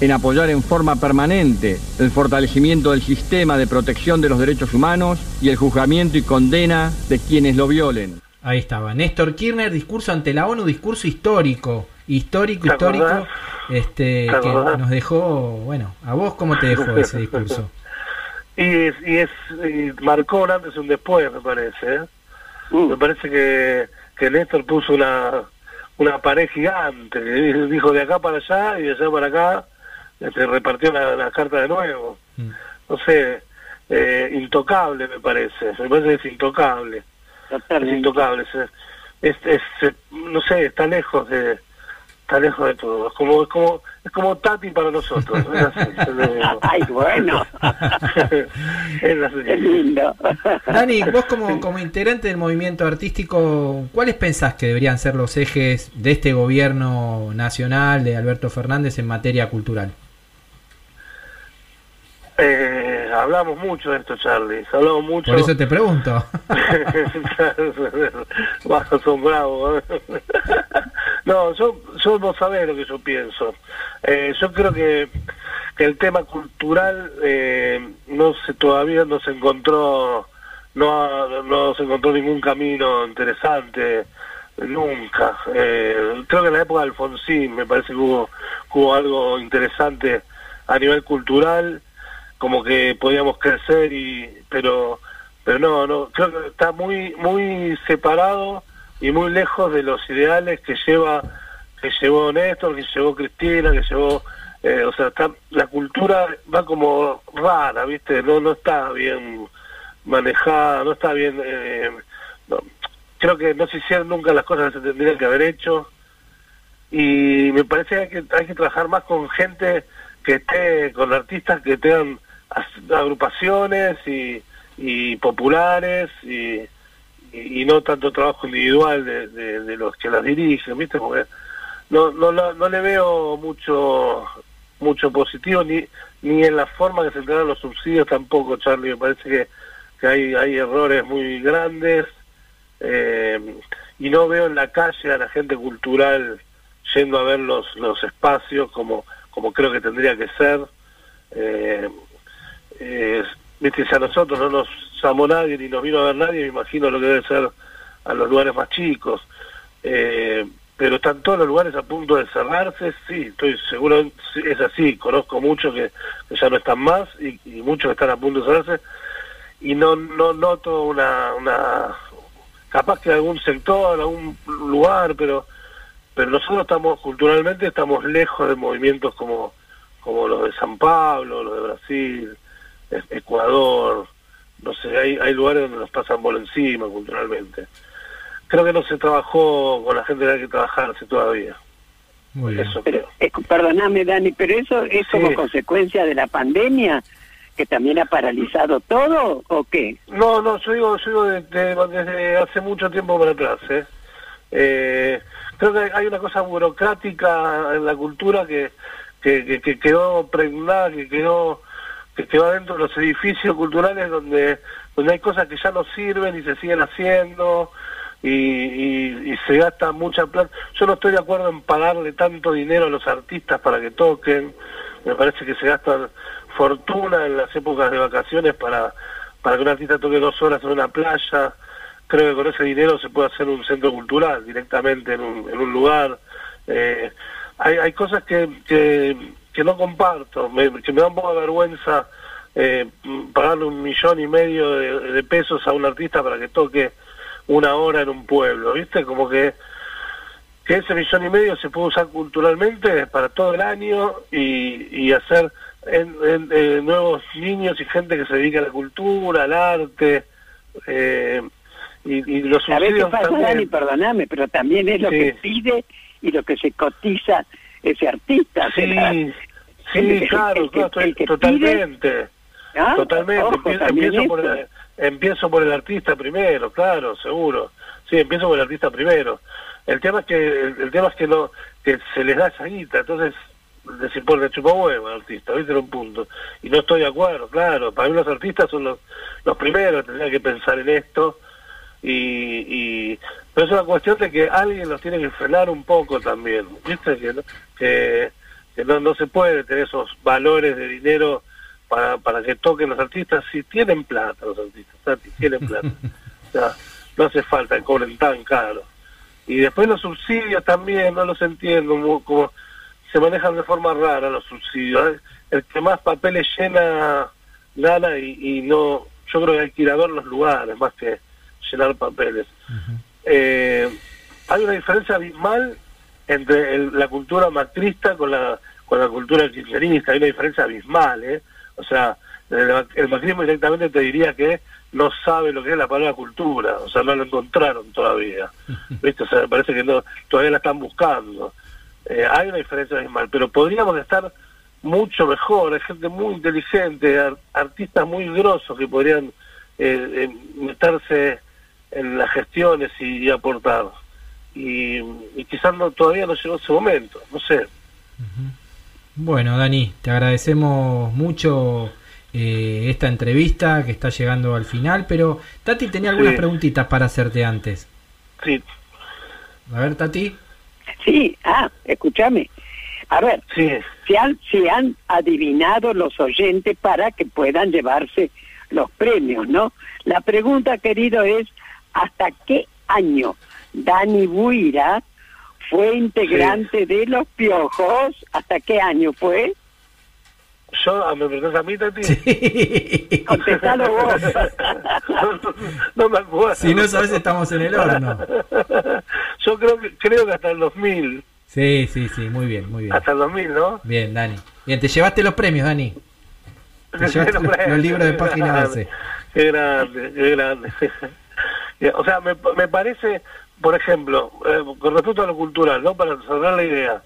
en apoyar en forma permanente el fortalecimiento del sistema de protección de los derechos humanos y el juzgamiento y condena de quienes lo violen. Ahí estaba. Néstor Kirchner, discurso ante la ONU, discurso histórico. Histórico, ¿Te histórico. Este, ¿Te que nos dejó, bueno, ¿a vos cómo te dejó ese discurso? Y, es, y es y marcó un antes y un después, me parece. ¿eh? Me parece que, que Néstor puso una, una pared gigante, dijo de acá para allá y de allá para acá, este, repartió la, la carta de nuevo. No sé, eh, intocable me parece, me parece que es intocable. Es intocable, es, es, es, no sé, está lejos de está lejos de todo. Es como es como es como Tati para nosotros. Es así. Ay, bueno. es así. Qué lindo. Dani, vos como, como integrante del movimiento artístico, ¿cuáles pensás que deberían ser los ejes de este gobierno nacional de Alberto Fernández en materia cultural? Eh, hablamos mucho de esto, Charlie. Hablamos mucho. Por eso te pregunto. Son bravos. ¿eh? no, yo, yo no sabés lo que yo pienso. Eh, yo creo que, que el tema cultural eh, no se todavía no se encontró no no se encontró ningún camino interesante nunca Eh, creo que en la época de Alfonsín me parece que hubo, hubo algo interesante a nivel cultural como que podíamos crecer y pero pero no no creo que está muy muy separado y muy lejos de los ideales que lleva que llevó Néstor que llevó Cristina que llevó eh, o sea está la cultura va como rara viste no no está bien manejada no está bien eh, creo que no se hicieron nunca las cosas que se tendrían que haber hecho. Y me parece que hay que, hay que trabajar más con gente que esté, con artistas que tengan agrupaciones y, populares y, y, no tanto trabajo individual de, los que las dirigen, ¿viste? Porque no, no, no le veo mucho mucho positivo ni ni en la forma que se entregan los subsidios tampoco, Charlie. Me parece que, que hay, hay errores muy grandes eh, y no veo en la calle a la gente cultural yendo a ver los, los espacios como, como creo que tendría que ser. Eh, eh, si a nosotros no nos llamó nadie ni nos vino a ver nadie, me imagino lo que debe ser a los lugares más chicos. Eh, pero están todos los lugares a punto de cerrarse, sí, estoy seguro, es así, conozco muchos que, ya no están más y, muchos que están a punto de cerrarse y no no noto una, una capaz que algún sector, algún lugar, pero pero nosotros estamos culturalmente estamos lejos de movimientos como como los de San Pablo, los de Brasil, Ecuador, no sé, hay, hay lugares donde nos pasan por encima culturalmente. Creo que no se trabajó con la gente que hay que trabajarse todavía. Muy bien. Eso Pero, eh, perdóname, Dani, pero eso es como consecuencia de la pandemia, que también ha paralizado todo, ¿o qué? No, no, yo digo, yo digo de- de- desde hace mucho tiempo para atrás. ¿eh? Eh, creo que hay una cosa burocrática en la cultura que, que, que- que quedó pregnada, que quedó que quedó dentro de los edificios culturales donde donde hay cosas que ya no sirven y se siguen haciendo y, y, se gasta mucha plata. Yo no estoy de acuerdo en pagarle tanto dinero a los artistas para que toquen. Me parece que se gastan fortuna en las épocas de vacaciones para, para que un artista toque dos horas en una playa. Creo que con ese dinero se puede hacer un centro cultural directamente en un, en un lugar. Eh, hay, hay cosas que, que no comparto, me, que me da un poco de vergüenza eh, pagarle un millón y medio de, de pesos a un artista para que toque una hora en un pueblo, ¿viste? Como que, que ese millón y medio se puede usar culturalmente para todo el año y, y hacer en- en- eh, nuevos niños y gente que se dedica a la cultura, al arte, eh, y, y los ¿Sabés qué subsidios pasa, también. Dani? Perdóname, pero también es lo Sí. que pide y lo que se cotiza ese artista. Sí, sí, El- claro, el claro, estoy el totalmente. ¿Ah? Totalmente, Ojo, empiezo, por el, empiezo por el artista primero, claro, seguro. Sí, empiezo por el artista primero. El tema es que el, tema es que no que se les da esa guita, entonces decir por le chupa huevo al artista, ¿viste? Un punto. Y no estoy de acuerdo, claro. Para mí los artistas son los, los primeros que tendrían que pensar en esto. Y, y pero es una cuestión de que alguien los tiene que frenar un poco también, ¿viste? Que, no- que, que no, no se puede tener esos valores de dinero para, para que toquen los artistas si tienen plata los artistas, Tati, tienen plata. O sea, no hace falta que cobren tan caro. Y después los subsidios también, no los entiendo, mu- como se manejan de forma rara los subsidios. ¿eh? El que más papeles llena, gana y, y no, yo creo que hay que ir a ver los lugares más que llenar papeles. Eh, hay una diferencia abismal entre el- la cultura macrista con la con la cultura kirchnerista, hay una diferencia abismal, ¿eh? O sea, el, el macrismo directamente te diría que no sabe lo que es la palabra cultura, o sea, no lo encontraron todavía, ¿viste? O sea, me parece que no, todavía la están buscando. Eh, hay una diferencia abismal, pero podríamos estar mucho mejor, hay gente muy inteligente, ar- artistas muy grosos que podrían eh, eh, meterse en las gestiones y, y aportar. Y, y quizás no, todavía no llegó ese momento, no sé. Bueno, Dani, te agradecemos mucho eh, esta entrevista que está llegando al final, pero Tati tenía algunas Sí. preguntitas para hacerte antes. Sí. A ver, Tati. Sí, ah, escúchame. A ver, Sí. se han, se han adivinado los oyentes para que puedan llevarse los premios, ¿no? La pregunta, querido, es ¿hasta qué año Dani Buira fue integrante de Los Piojos? ¿Hasta qué año fue? Yo, ah, ¿me preguntás a mí, Tati? Contestalo vos. no, me acuerdo. Si no sabes, estamos en el horno. Yo creo que, creo que hasta el 2000. Sí, sí, sí, muy bien, muy bien. Hasta el 2000, ¿no? Bien, Dani. Bien, te llevaste los premios, Dani. Te llevaste los, los libros de página 12. Qué grande, qué grande. O sea, me, me parece, por ejemplo, eh, con respecto a lo cultural, ¿no? Para cerrar la idea,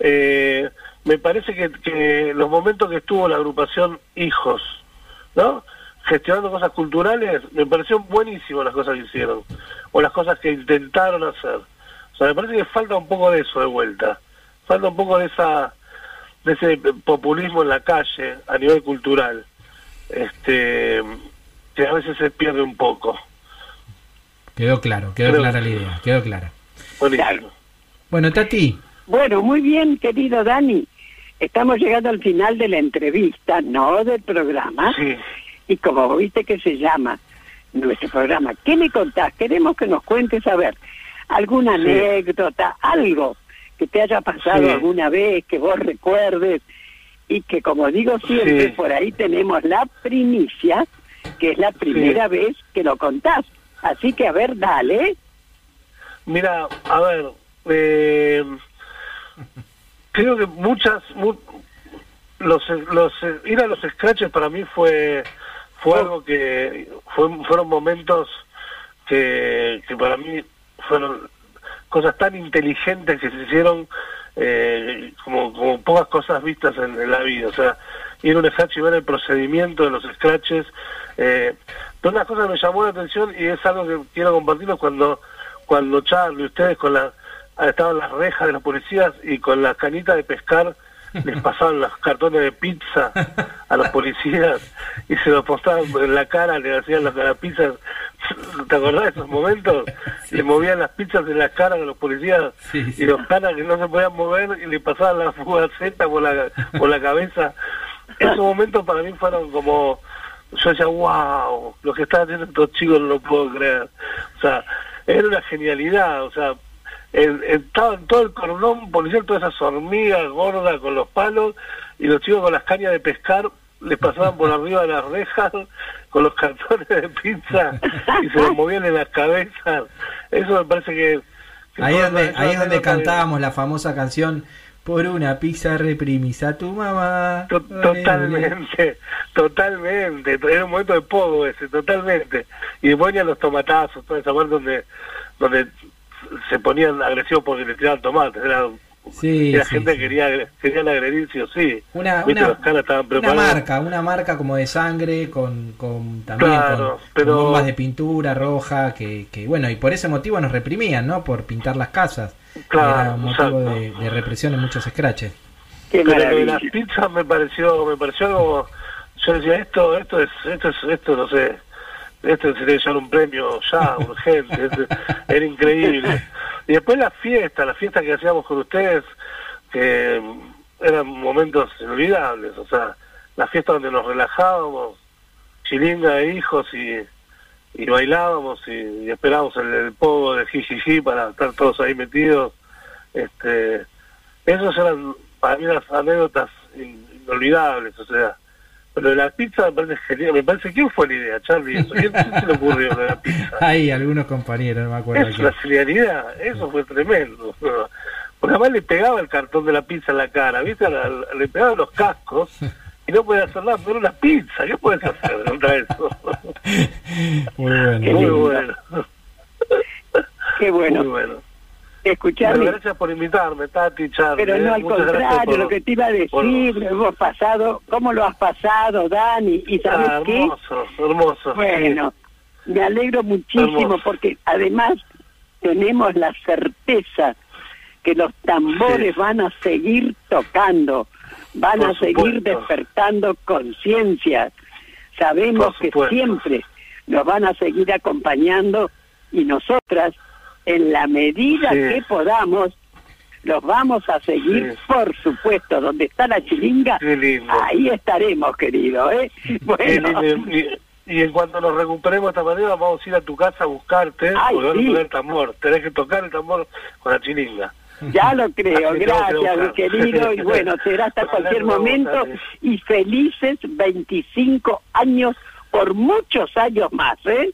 eh, me parece que, que los momentos que estuvo la agrupación Hijos, ¿no? Gestionando cosas culturales, me pareció buenísimo las cosas que hicieron, o las cosas que intentaron hacer. O sea, me parece que falta un poco de eso de vuelta, falta un poco de esa de ese populismo en la calle a nivel cultural, este que a veces se pierde un poco. Quedó claro, quedó clara la idea, quedó clara. Buenísimo. Bueno, Tati, Bueno, muy bien, querido Dani. Estamos llegando al final de la entrevista, no del programa. Y como viste que se llama nuestro programa, ¿qué me contás? Queremos que nos cuentes, a ver, alguna Sí. anécdota, algo que te haya pasado Sí. alguna vez, que vos recuerdes, y que como digo siempre, Sí. por ahí tenemos la primicia, que es la primera vez que lo contás. Así que, a ver, dale. Mira, a ver, eh, creo que muchas, mu- los, los ir a los scratches para mí fue fue algo que fue, fueron momentos que, que para mí fueron cosas tan inteligentes que se hicieron eh, como, como pocas cosas vistas en, en la vida. O sea, ir a un scratch y ver el procedimiento de los scratches. Eh, pero una cosa que me llamó la atención y es algo que quiero compartirlo cuando cuando Charlie, ustedes con la estaban las rejas de los policías y con la canita de pescar les pasaban los cartones de pizza a los policías y se los postaban en la cara, le hacían las, las pizzas. ¿Te acordás de esos momentos? Le movían las pizzas en la cara de los policías y los caras que no se podían mover y le pasaban la fugaceta por la, por la cabeza. Esos momentos para mí fueron como, yo decía, wow, lo que están haciendo estos chicos no lo puedo creer. O sea, era una genialidad, o sea, el- el- estaba en todo el cordón policial, todas esas hormigas gordas con los palos, y los chicos con las cañas de pescar les pasaban por arriba de las rejas con los cartones de pizza y se los movían en las cabezas. Eso me parece que... que ahí, es donde, ahí es donde cantábamos la famosa canción Por una pizza reprimis a tu mamá. To- Totalmente, totalmente. Era un momento de pogo ese, totalmente. Y después venían los tomatazos, toda esa parte donde, donde se ponían agresivos porque le tiraban tomates. Era, Sí, sí, gente sí. que quería, querían agredir sí o sí. Una, una- marca, una marca como de sangre con, con también Claro, con, pero- con bombas de pintura roja que, que bueno y por ese motivo nos reprimían, ¿no? Por pintar las casas. Claro, Era un motivo de, de represión en muchos scratches. Qué Pero lo de maravilla. las pizzas me pareció, me pareció algo, yo decía esto, esto es, esto es, esto no sé, esto se debe llevar un premio ya, urgente, era increíble. Y después la fiesta, la fiesta que hacíamos con ustedes, que eran momentos inolvidables, o sea, la fiesta donde nos relajábamos, chilinga de hijos y, y bailábamos y, esperábamos el, el de jijiji para estar todos ahí metidos, este, esos eran para mí las anécdotas in- inolvidables, o sea, pero de la pizza me parece genial, me parece, ¿quién fue la idea, Charlie? Eso? ¿Quién, se le ocurrió lo de la pizza? Hay algunos compañeros, no me acuerdo. Es quién. una genialidad, eso fue tremendo. Porque además le pegaba el cartón de la pizza en la cara, ¿viste? La- la- le pegaba los cascos y no podía hacer nada, pero una pizza, ¿qué puedes hacer contra eso? Muy bueno. Muy bueno. Qué bueno. Muy bueno. Escuchame. Bueno, gracias por invitarme, Tati, Charlie. Pero no ¿eh? al Muchas gracias contrario, por- lo que te iba a por- decir, lo hemos pasado, ¿cómo lo has pasado, Dani? ¿Y sabes Ah, qué? hermoso, hermoso. Bueno, me alegro muchísimo Hermoso. porque además tenemos la certeza que los tambores van a seguir tocando, van Por a seguir despertando conciencia. Sabemos Por que siempre nos van a seguir acompañando y nosotras, en la medida Sí. que podamos, los vamos a seguir, por supuesto, donde está la chilinga, ahí estaremos, querido, ¿eh? Bueno. Y, y en cuanto nos recuperemos de esta manera, vamos a ir a tu casa a buscarte, Ay, porque a sí. poner tambor. Tenés que tocar el tambor con la chilinga. ya lo creo, gracias, mi querido, y bueno, será hasta cualquier momento, y felices 25 años, por muchos años más, ¿eh?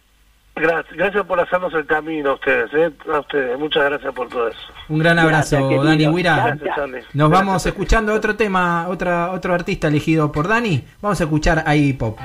Gracias, gracias por hacernos el camino a ustedes, ¿eh? A ustedes, muchas gracias por todo eso. Un gran abrazo, Gracias. Dani Huira. Nos Gracias. vamos escuchando otro tema, otra, otro artista elegido por Dani. Vamos a escuchar a Iggy Pop.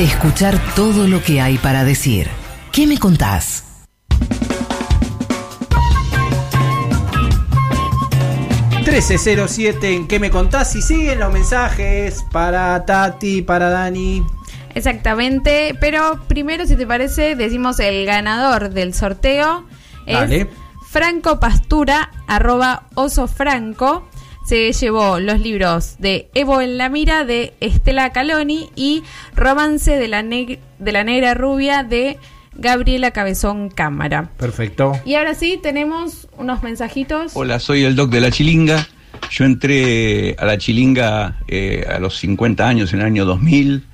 Escuchar todo lo que hay para decir. ¿Qué me contás? ¿1307 en qué me contás? Y siguen los mensajes para Tati, para Dani. Exactamente, pero primero, si te parece, decimos el ganador del sorteo es Dale. Franco Pastura, arroba oso franco. Se llevó los libros de Evo en la mira de Estela Caloni y Romance de la, neg- de la negra rubia de Gabriela Cabezón Cámara. Perfecto. Y ahora sí, tenemos unos mensajitos. Hola, soy el doc de la Chilinga. Yo entré a la Chilinga eh, a los 50 años, en el año 2000,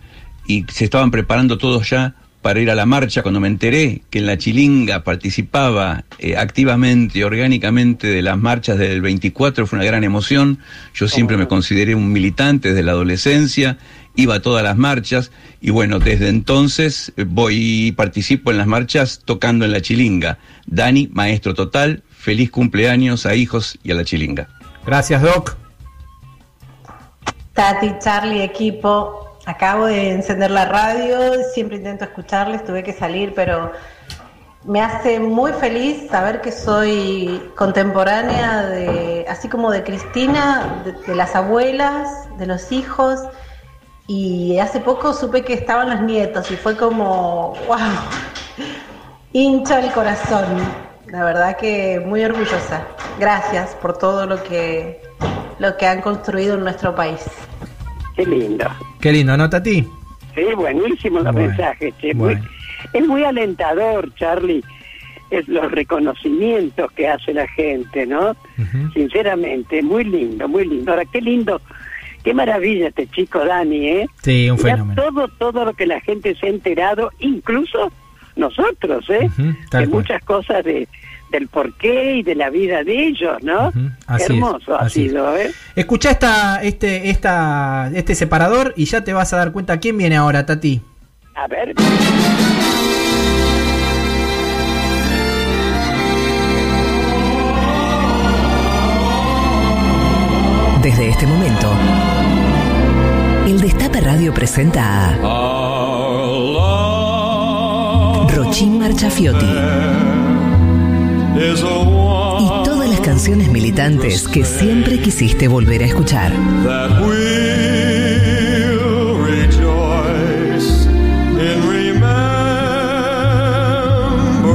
y se estaban preparando todos ya para ir a la marcha cuando me enteré que en la Chilinga participaba eh, activamente, orgánicamente de las marchas del 24, fue una gran emoción. Yo siempre me consideré un militante desde la adolescencia, iba a todas las marchas y bueno, desde entonces eh, voy y participo en las marchas tocando en la Chilinga. Dani, maestro total, feliz cumpleaños a hijos y a la Chilinga. Gracias, Doc. Tati, Charlie, equipo, acabo de encender la radio, siempre intento escucharles, tuve que salir, pero me hace muy feliz saber que soy contemporánea de, así como de Cristina, de, las abuelas, de los hijos, y hace poco supe que estaban los nietos y fue como, wow, hincha el corazón, la verdad que muy orgullosa. Gracias por todo lo que, lo que han construido en nuestro país. Qué lindo. Qué lindo, ¿no, Tati? Sí, buenísimo los Bueno, mensajes. che, muy- es muy alentador, Charlie, es los reconocimientos que hace la gente, ¿no? Sinceramente, muy lindo, muy lindo. Ahora, qué lindo, qué maravilla este chico Dani, ¿eh? Sí, un Mirá fenómeno. Todo, todo lo que la gente se ha enterado, incluso nosotros, ¿eh? De muchas cosas de del porqué y de la vida de ellos, ¿no? Así es, Hermoso ha así es. sido, ¿eh? Escucha esta, este, esta, este separador y ya te vas a dar cuenta quién viene ahora, Tati. A ver. Desde este momento, el Destape Radio presenta a Rochín Marchafiotti y todas las canciones militantes que siempre quisiste volver a escuchar. that we'll rejoice in remember.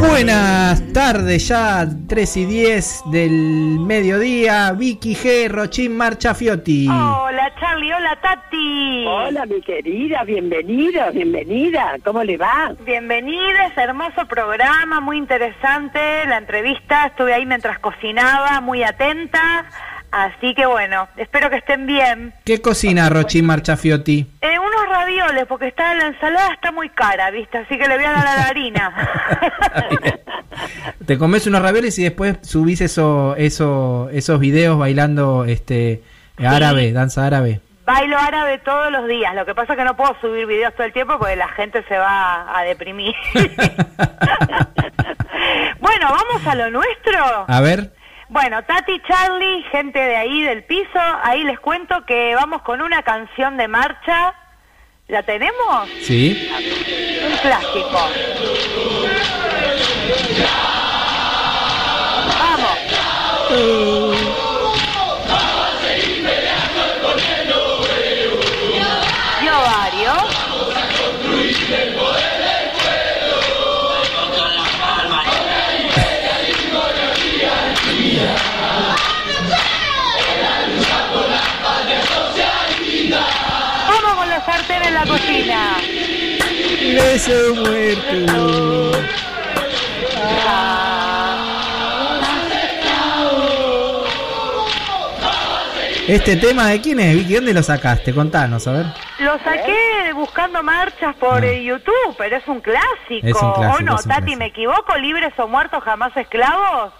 Buenas tardes, ya 3 y 10 del mediodía. Vicky G. Rochín Marchafiotti. Hola Charlie, hola Tati. Hola mi querida, bienvenida, bienvenida. ¿Cómo le va? Bienvenidas, hermoso programa, muy interesante la entrevista, estuve ahí mientras cocinaba, muy atenta, así que bueno, espero que estén bien. ¿Qué cocina Rochín Marchafiotti? Eh, unos ravioles, porque está la ensalada está muy cara, ¿viste? Así que le voy a dar a la harina. Te comes unos ravioles y después subís eso, eso, esos videos bailando este árabe, danza árabe. Bailo árabe todos los días, lo que pasa es que no puedo subir videos todo el tiempo porque la gente se va a deprimir. bueno, vamos a lo nuestro. A ver, Bueno, Tati, Charlie, gente de ahí del piso, ahí les cuento que vamos con una canción de marcha. ¿La tenemos? sí. Un clásico. Vamos. Yo la cocina. Beso muerto. Este tema de quién es, Vicky, ¿dónde lo sacaste? Contanos, a ver. Lo saqué buscando marchas por eh, YouTube, pero es un clásico. Ah. Es un clásico, ¿O no, Tati, clásico. me equivoco? ¿Libres o muertos jamás esclavos?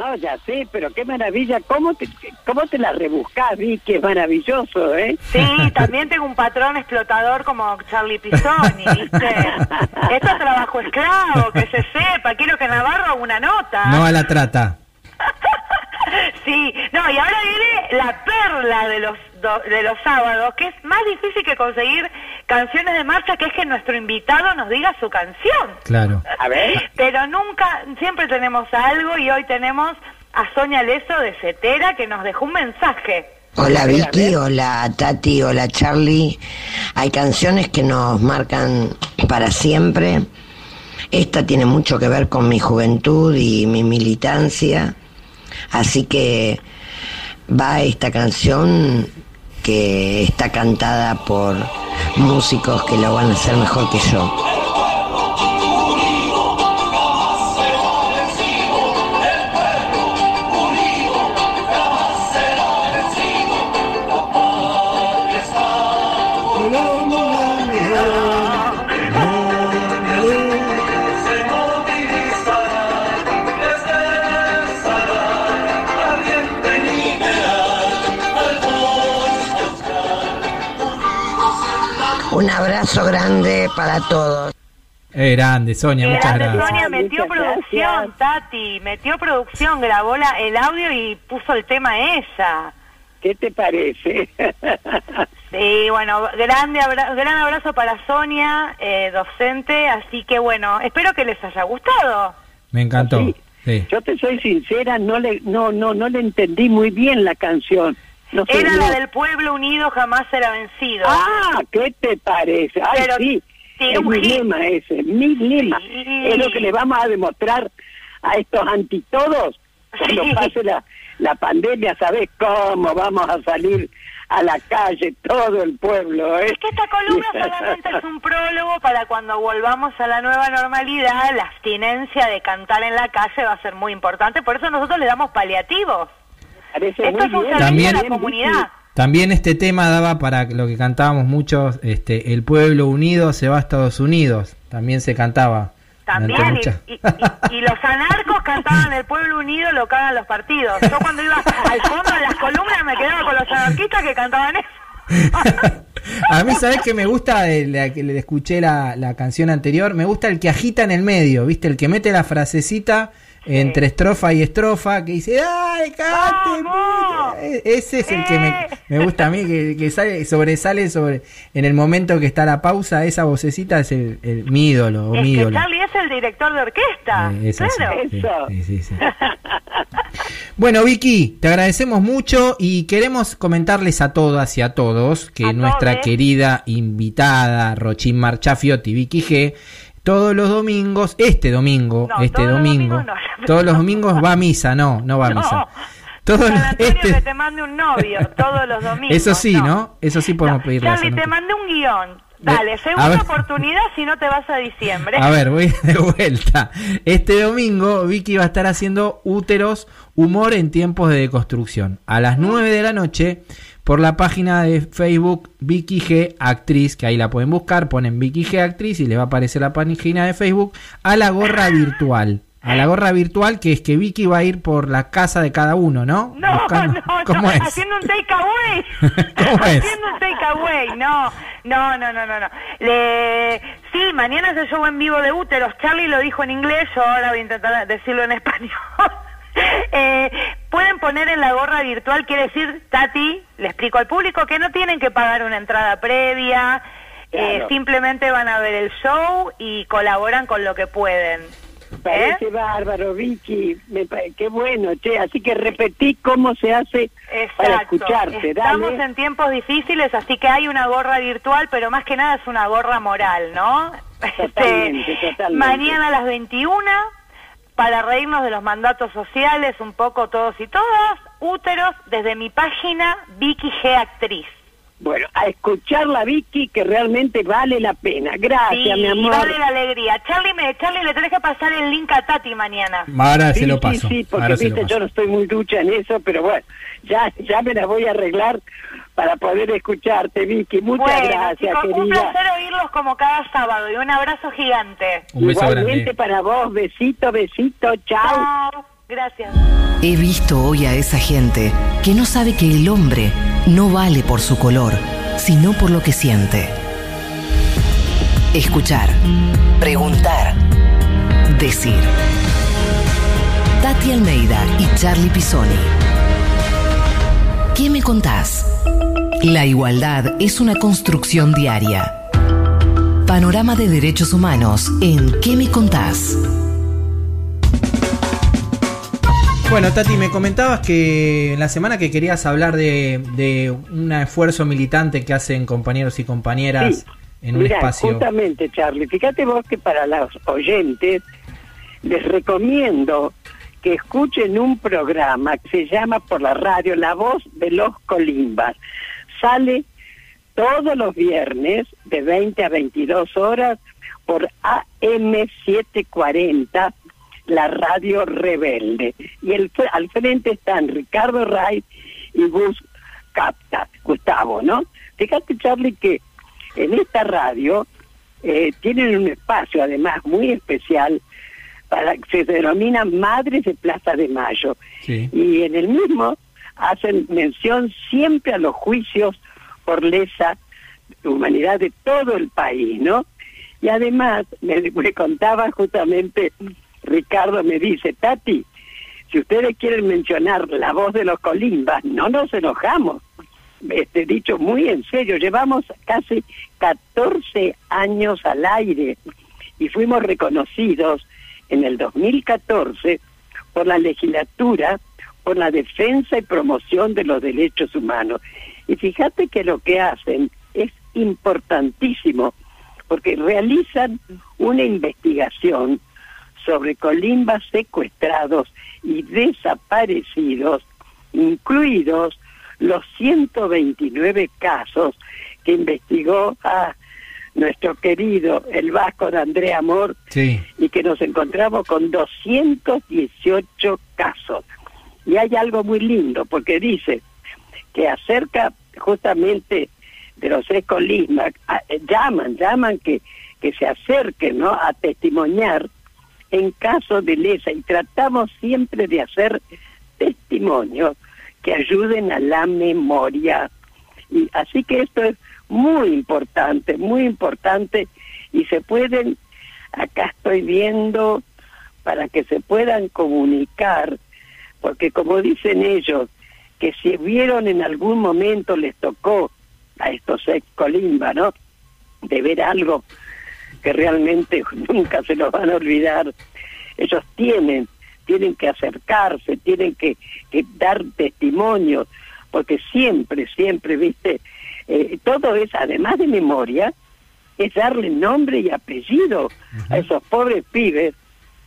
No, ya sé, pero qué maravilla. ¿Cómo te, cómo te la rebuscás, Vicky? Es maravilloso, ¿eh? Sí, también tengo un patrón explotador como Charlie Pisoni, ¿viste? Esto es trabajo esclavo, que se sepa. Quiero que Navarro haga una nota. No a la trata. Sí, no, y ahora viene la perla de los do- de los sábados, que es más difícil que conseguir canciones de marcha, que es que nuestro invitado nos diga su canción. Claro. A ver. Pero nunca, siempre tenemos algo y hoy tenemos a Sonia Leso de Cetera que nos dejó un mensaje. Hola Vicky, hola Tati, hola Charlie. Hay canciones que nos marcan para siempre. Esta tiene mucho que ver con mi juventud y mi militancia. Así que va esta canción que está cantada por músicos que lo van a hacer mejor que yo. Un abrazo grande para todos. Eh, grande, Sonia, muchas Grande, gracias. Sonia metió producción, Tati, metió producción, grabó la- el audio y puso el tema ella. ¿Qué te parece? Sí, bueno, grande abra- gran abrazo para Sonia, eh, docente, así que bueno, espero que les haya gustado. Me encantó. Sí. Sí. Yo te soy sincera, no le, no, no, no le entendí muy bien la canción. No sé, Era no. la del pueblo unido jamás será vencido. Ah, ¿qué te parece? Ay, Pero sí, es mi lema ese, mi lema. Sí. Es lo que le vamos a demostrar a estos antitodos cuando Sí. pase la, la pandemia, ¿sabes cómo vamos a salir a la calle todo el pueblo? ¿eh? Es que esta columna solamente es un prólogo para cuando volvamos a la nueva normalidad, la abstinencia de cantar en la calle va a ser muy importante, por eso nosotros le damos paliativos. Parece Esto es un servicio También- a la comunidad. También este tema daba para lo que cantábamos muchos, este, el pueblo unido se va a Estados Unidos. También se cantaba. También, y, y- y- y los anarcos cantaban el pueblo unido, lo cagan los partidos. Yo cuando iba al fondo de las columnas me quedaba con los anarquistas que cantaban eso. A mí, ¿sabes que me gusta? la que le escuché la, la canción anterior. Me gusta el que agita en el medio, ¿viste? El que mete la frasecita entre estrofa y estrofa, que dice, ¡ay, cante! puta". E- Ese es el que me, me gusta a mí, que, que sale, sobresale sobre en el momento que está la pausa. Esa vocecita es el, el- mi ídolo, o Es mi que ídolo. Charlie es el director de orquesta. Eh, claro. sí, sí, sí, sí. Bueno, Vicky, te agradecemos mucho y queremos comentarles a todas y a todos que A nuestra querida invitada Rochín Marchafiotti, Vicky G, todos los domingos, este domingo, No, este todos domingo, no. todos los domingos va a misa, no, no va a No. misa. Todos San los- Antonio este- que te mande un novio todos los domingos. eso sí, ¿no? Eso sí podemos pedirle Charlie, te mandé un guion. Dale, segunda oportunidad si no te vas a diciembre. A ver, voy de vuelta. Este domingo Vicky va a estar haciendo úteros, humor en tiempos de deconstrucción. A las 9 de la noche por la página de Facebook Vicky G Actriz, que ahí la pueden buscar, ponen Vicky G Actriz y le va a aparecer la página de Facebook a la gorra virtual. A la gorra virtual que es que Vicky va a ir por la casa de cada uno, ¿no? No, Buscando- no, ¿Cómo no, es? haciendo un takeaway. ¿Cómo es? haciendo un takeaway, no, no, no, no, no. no. Le... Sí, mañana es el show en vivo de úteros. Charlie lo dijo en inglés, yo ahora voy a intentar decirlo en español. Eh, pueden poner en la gorra virtual, quiere decir, Tati, le explico al público que no tienen que pagar una entrada previa, eh, simplemente van a ver el show y colaboran con lo que pueden. Parece bárbaro, Vicky. Me qué bueno, che. Así que repetí cómo se hace para escucharte. Estamos Dale. en tiempos difíciles, así que hay una gorra virtual, pero más que nada es una gorra moral, ¿no? Totalmente, Este, totalmente. Mañana a las 21, para reírnos de los mandatos sociales, un poco todos y todas, úteros, desde mi página Vicky G Actriz. Bueno, a escucharla, Vicky, que realmente vale la pena. Gracias, Sí, mi amor. vale la alegría. Charlie, me, Charlie, le tenés que pasar el link a Tati mañana. Ahora Sí, se lo sí, paso. Sí, porque ahora se lo viste, yo no estoy muy ducha en eso, pero bueno, ya, ya me la voy a arreglar para poder escucharte, Vicky. Muchas bueno, gracias, chicos, un querida. placer oírlos como cada sábado y un abrazo gigante. Un beso Igualmente grande. para vos, besito, besito, chao. Chao. Gracias. He visto hoy a esa gente que no sabe que el hombre no vale por su color, sino por lo que siente. Escuchar, preguntar, decir. Tati Almeida y Charlie Pisoni. ¿Qué me contás? La igualdad es una construcción diaria. Panorama de Derechos Humanos en ¿Qué me contás? Bueno, Tati, me comentabas que en la semana que querías hablar de, de un esfuerzo militante que hacen compañeros y compañeras Sí. en un Mirá, espacio. Justamente, Charlie, fíjate vos que para los oyentes les recomiendo que escuchen un programa que se llama por la radio La Voz de los Colimbas. Sale todos los viernes de 20 a 22 horas por AM740, la radio rebelde. Y el, al frente están Ricardo Ray y Gus Capta, Gustavo, ¿no? Fíjate, Charlie, que en esta radio eh, tienen un espacio además muy especial para que se denomina Madres de Plaza de Mayo. Y en el mismo hacen mención siempre a los juicios por lesa humanidad de todo el país, ¿no? Y además, me, me contaba justamente, Ricardo me dice, Tati, si ustedes quieren mencionar la voz de los colimbas, no nos enojamos. Este dicho muy en serio, llevamos casi 14 años al aire y fuimos reconocidos en el 2014 por la legislatura por la defensa y promoción de los derechos humanos. Y fíjate que lo que hacen es importantísimo porque realizan una investigación sobre colimbas secuestrados y desaparecidos, incluidos los 129 casos que investigó a nuestro querido el Vasco de Andrea Amor y que nos encontramos con 218 casos. Y hay algo muy lindo porque dice que acerca justamente de los escolismas, llaman, llaman que, que se acerquen ¿no? a testimoniar en caso de lesa y tratamos siempre de hacer testimonios que ayuden a la memoria. Y así que esto es muy importante, muy importante y se pueden, acá estoy viendo, para que se puedan comunicar, porque como dicen ellos, que si vieron en algún momento les tocó a estos ex Colimba, ¿no? De ver algo que realmente nunca se los van a olvidar. Ellos tienen, tienen que acercarse, tienen que, que dar testimonio, porque siempre, siempre, viste, eh, todo es, además de memoria, es darle nombre y apellido a esos pobres pibes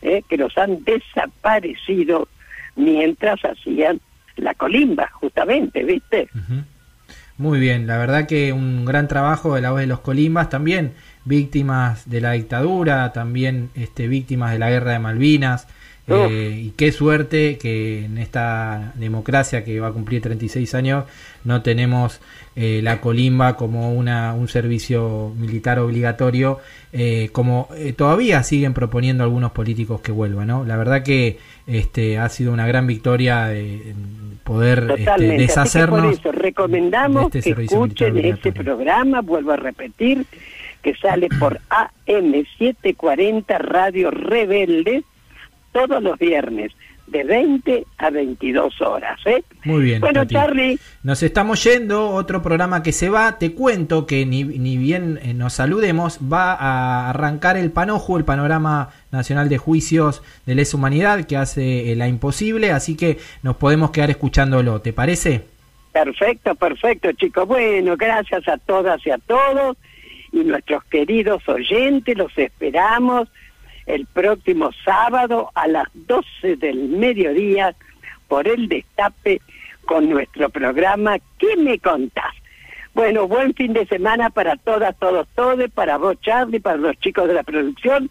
eh, que los han desaparecido mientras hacían la colimba, justamente, ¿viste? Muy bien, la verdad que un gran trabajo de la voz de los colimbas, también víctimas de la dictadura, también este, víctimas de la guerra de Malvinas. Eh, y qué suerte que en esta democracia que va a cumplir 36 años no tenemos eh, la colimba como una, un servicio militar obligatorio, eh, como todavía siguen proponiendo algunos políticos que vuelvan. ¿no? La verdad que este, ha sido una gran victoria de poder este, deshacernos. por eso recomendamos de este que escuchen este programa, vuelvo a repetir, que sale por AM740 Radio Rebelde todos los viernes de 20 a 22 horas. ¿eh? Muy bien. Bueno, Tati. Charlie. Nos estamos yendo, otro programa que se va. Te cuento que ni, ni bien eh, nos saludemos, va a arrancar el Panoju, el Panorama Nacional de Juicios de Lesa Humanidad, que hace eh, la imposible, así que nos podemos quedar escuchándolo. ¿Te parece? Perfecto, perfecto, chicos. Bueno, gracias a todas y a todos. Y nuestros queridos oyentes, los esperamos el próximo sábado a las 12 del mediodía por el destape con nuestro programa ¿Qué me contás? Bueno, buen fin de semana para todas, todos, todos, para vos Charlie, para los chicos de la producción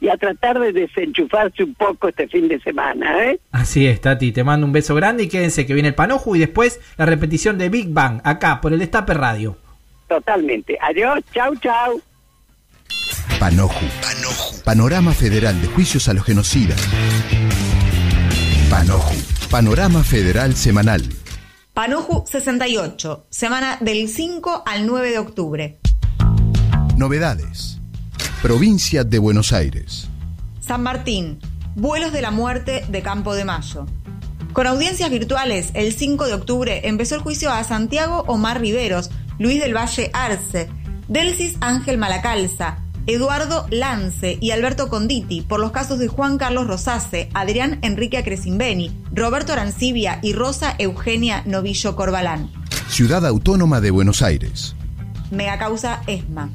y a tratar de desenchufarse un poco este fin de semana, ¿eh? Así es, Tati. Te mando un beso grande y quédense que viene el Panoju y después la repetición de Big Bang acá por el Destape Radio. Totalmente. Adiós, chau, chau. Panoju. Panorama Federal de Juicios a los Genocidas. Panoju. Panorama Federal Semanal. Panoju 68, semana del 5 al 9 de octubre. Novedades. Provincia de Buenos Aires. San Martín, vuelos de la muerte de Campo de Mayo. Con audiencias virtuales, el 5 de octubre empezó el juicio a Santiago Omar Riveros, Luis del Valle Arce, Delcis Ángel Malacalza, Eduardo Lance y Alberto Conditi por los casos de Juan Carlos Rosase, Adrián Enrique Acresimbeni, Roberto Arancibia y Rosa Eugenia Novillo Corbalán. Ciudad Autónoma de Buenos Aires. Megacausa ESMA.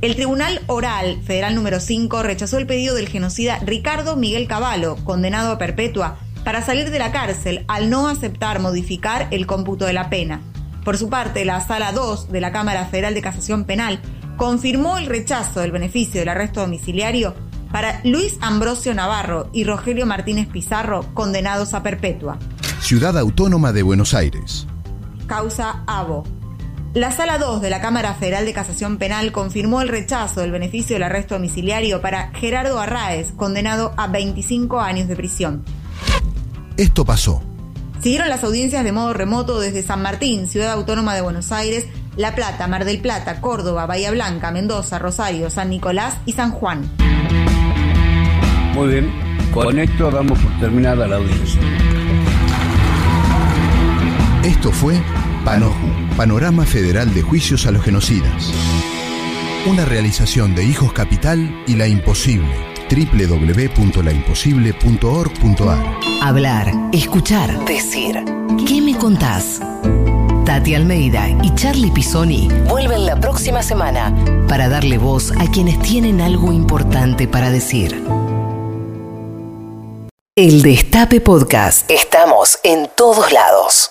El Tribunal Oral Federal número 5 rechazó el pedido del genocida Ricardo Miguel Cavallo, condenado a perpetua, para salir de la cárcel al no aceptar modificar el cómputo de la pena. Por su parte, la Sala 2 de la Cámara Federal de Casación Penal confirmó el rechazo del beneficio del arresto domiciliario para Luis Ambrosio Navarro y Rogelio Martínez Pizarro, condenados a perpetua. Ciudad Autónoma de Buenos Aires. Causa ABO. La Sala 2 de la Cámara Federal de Casación Penal confirmó el rechazo del beneficio del arresto domiciliario para Gerardo Arraez, condenado a 25 años de prisión. Esto pasó. Siguieron las audiencias de modo remoto desde San Martín, Ciudad Autónoma de Buenos Aires, La Plata, Mar del Plata, Córdoba, Bahía Blanca, Mendoza, Rosario, San Nicolás y San Juan. Muy bien, con esto damos por terminada la audiencia. Esto fue Panoju, Panorama Federal de Juicios a los Genocidas. Una realización de Hijos Capital y La Imposible. www.laimposible.org.ar Hablar, escuchar, decir. ¿Qué me contás? Tati Almeida y Charlie Pisoni vuelven la próxima semana para darle voz a quienes tienen algo importante para decir. El Destape Podcast. Estamos en todos lados.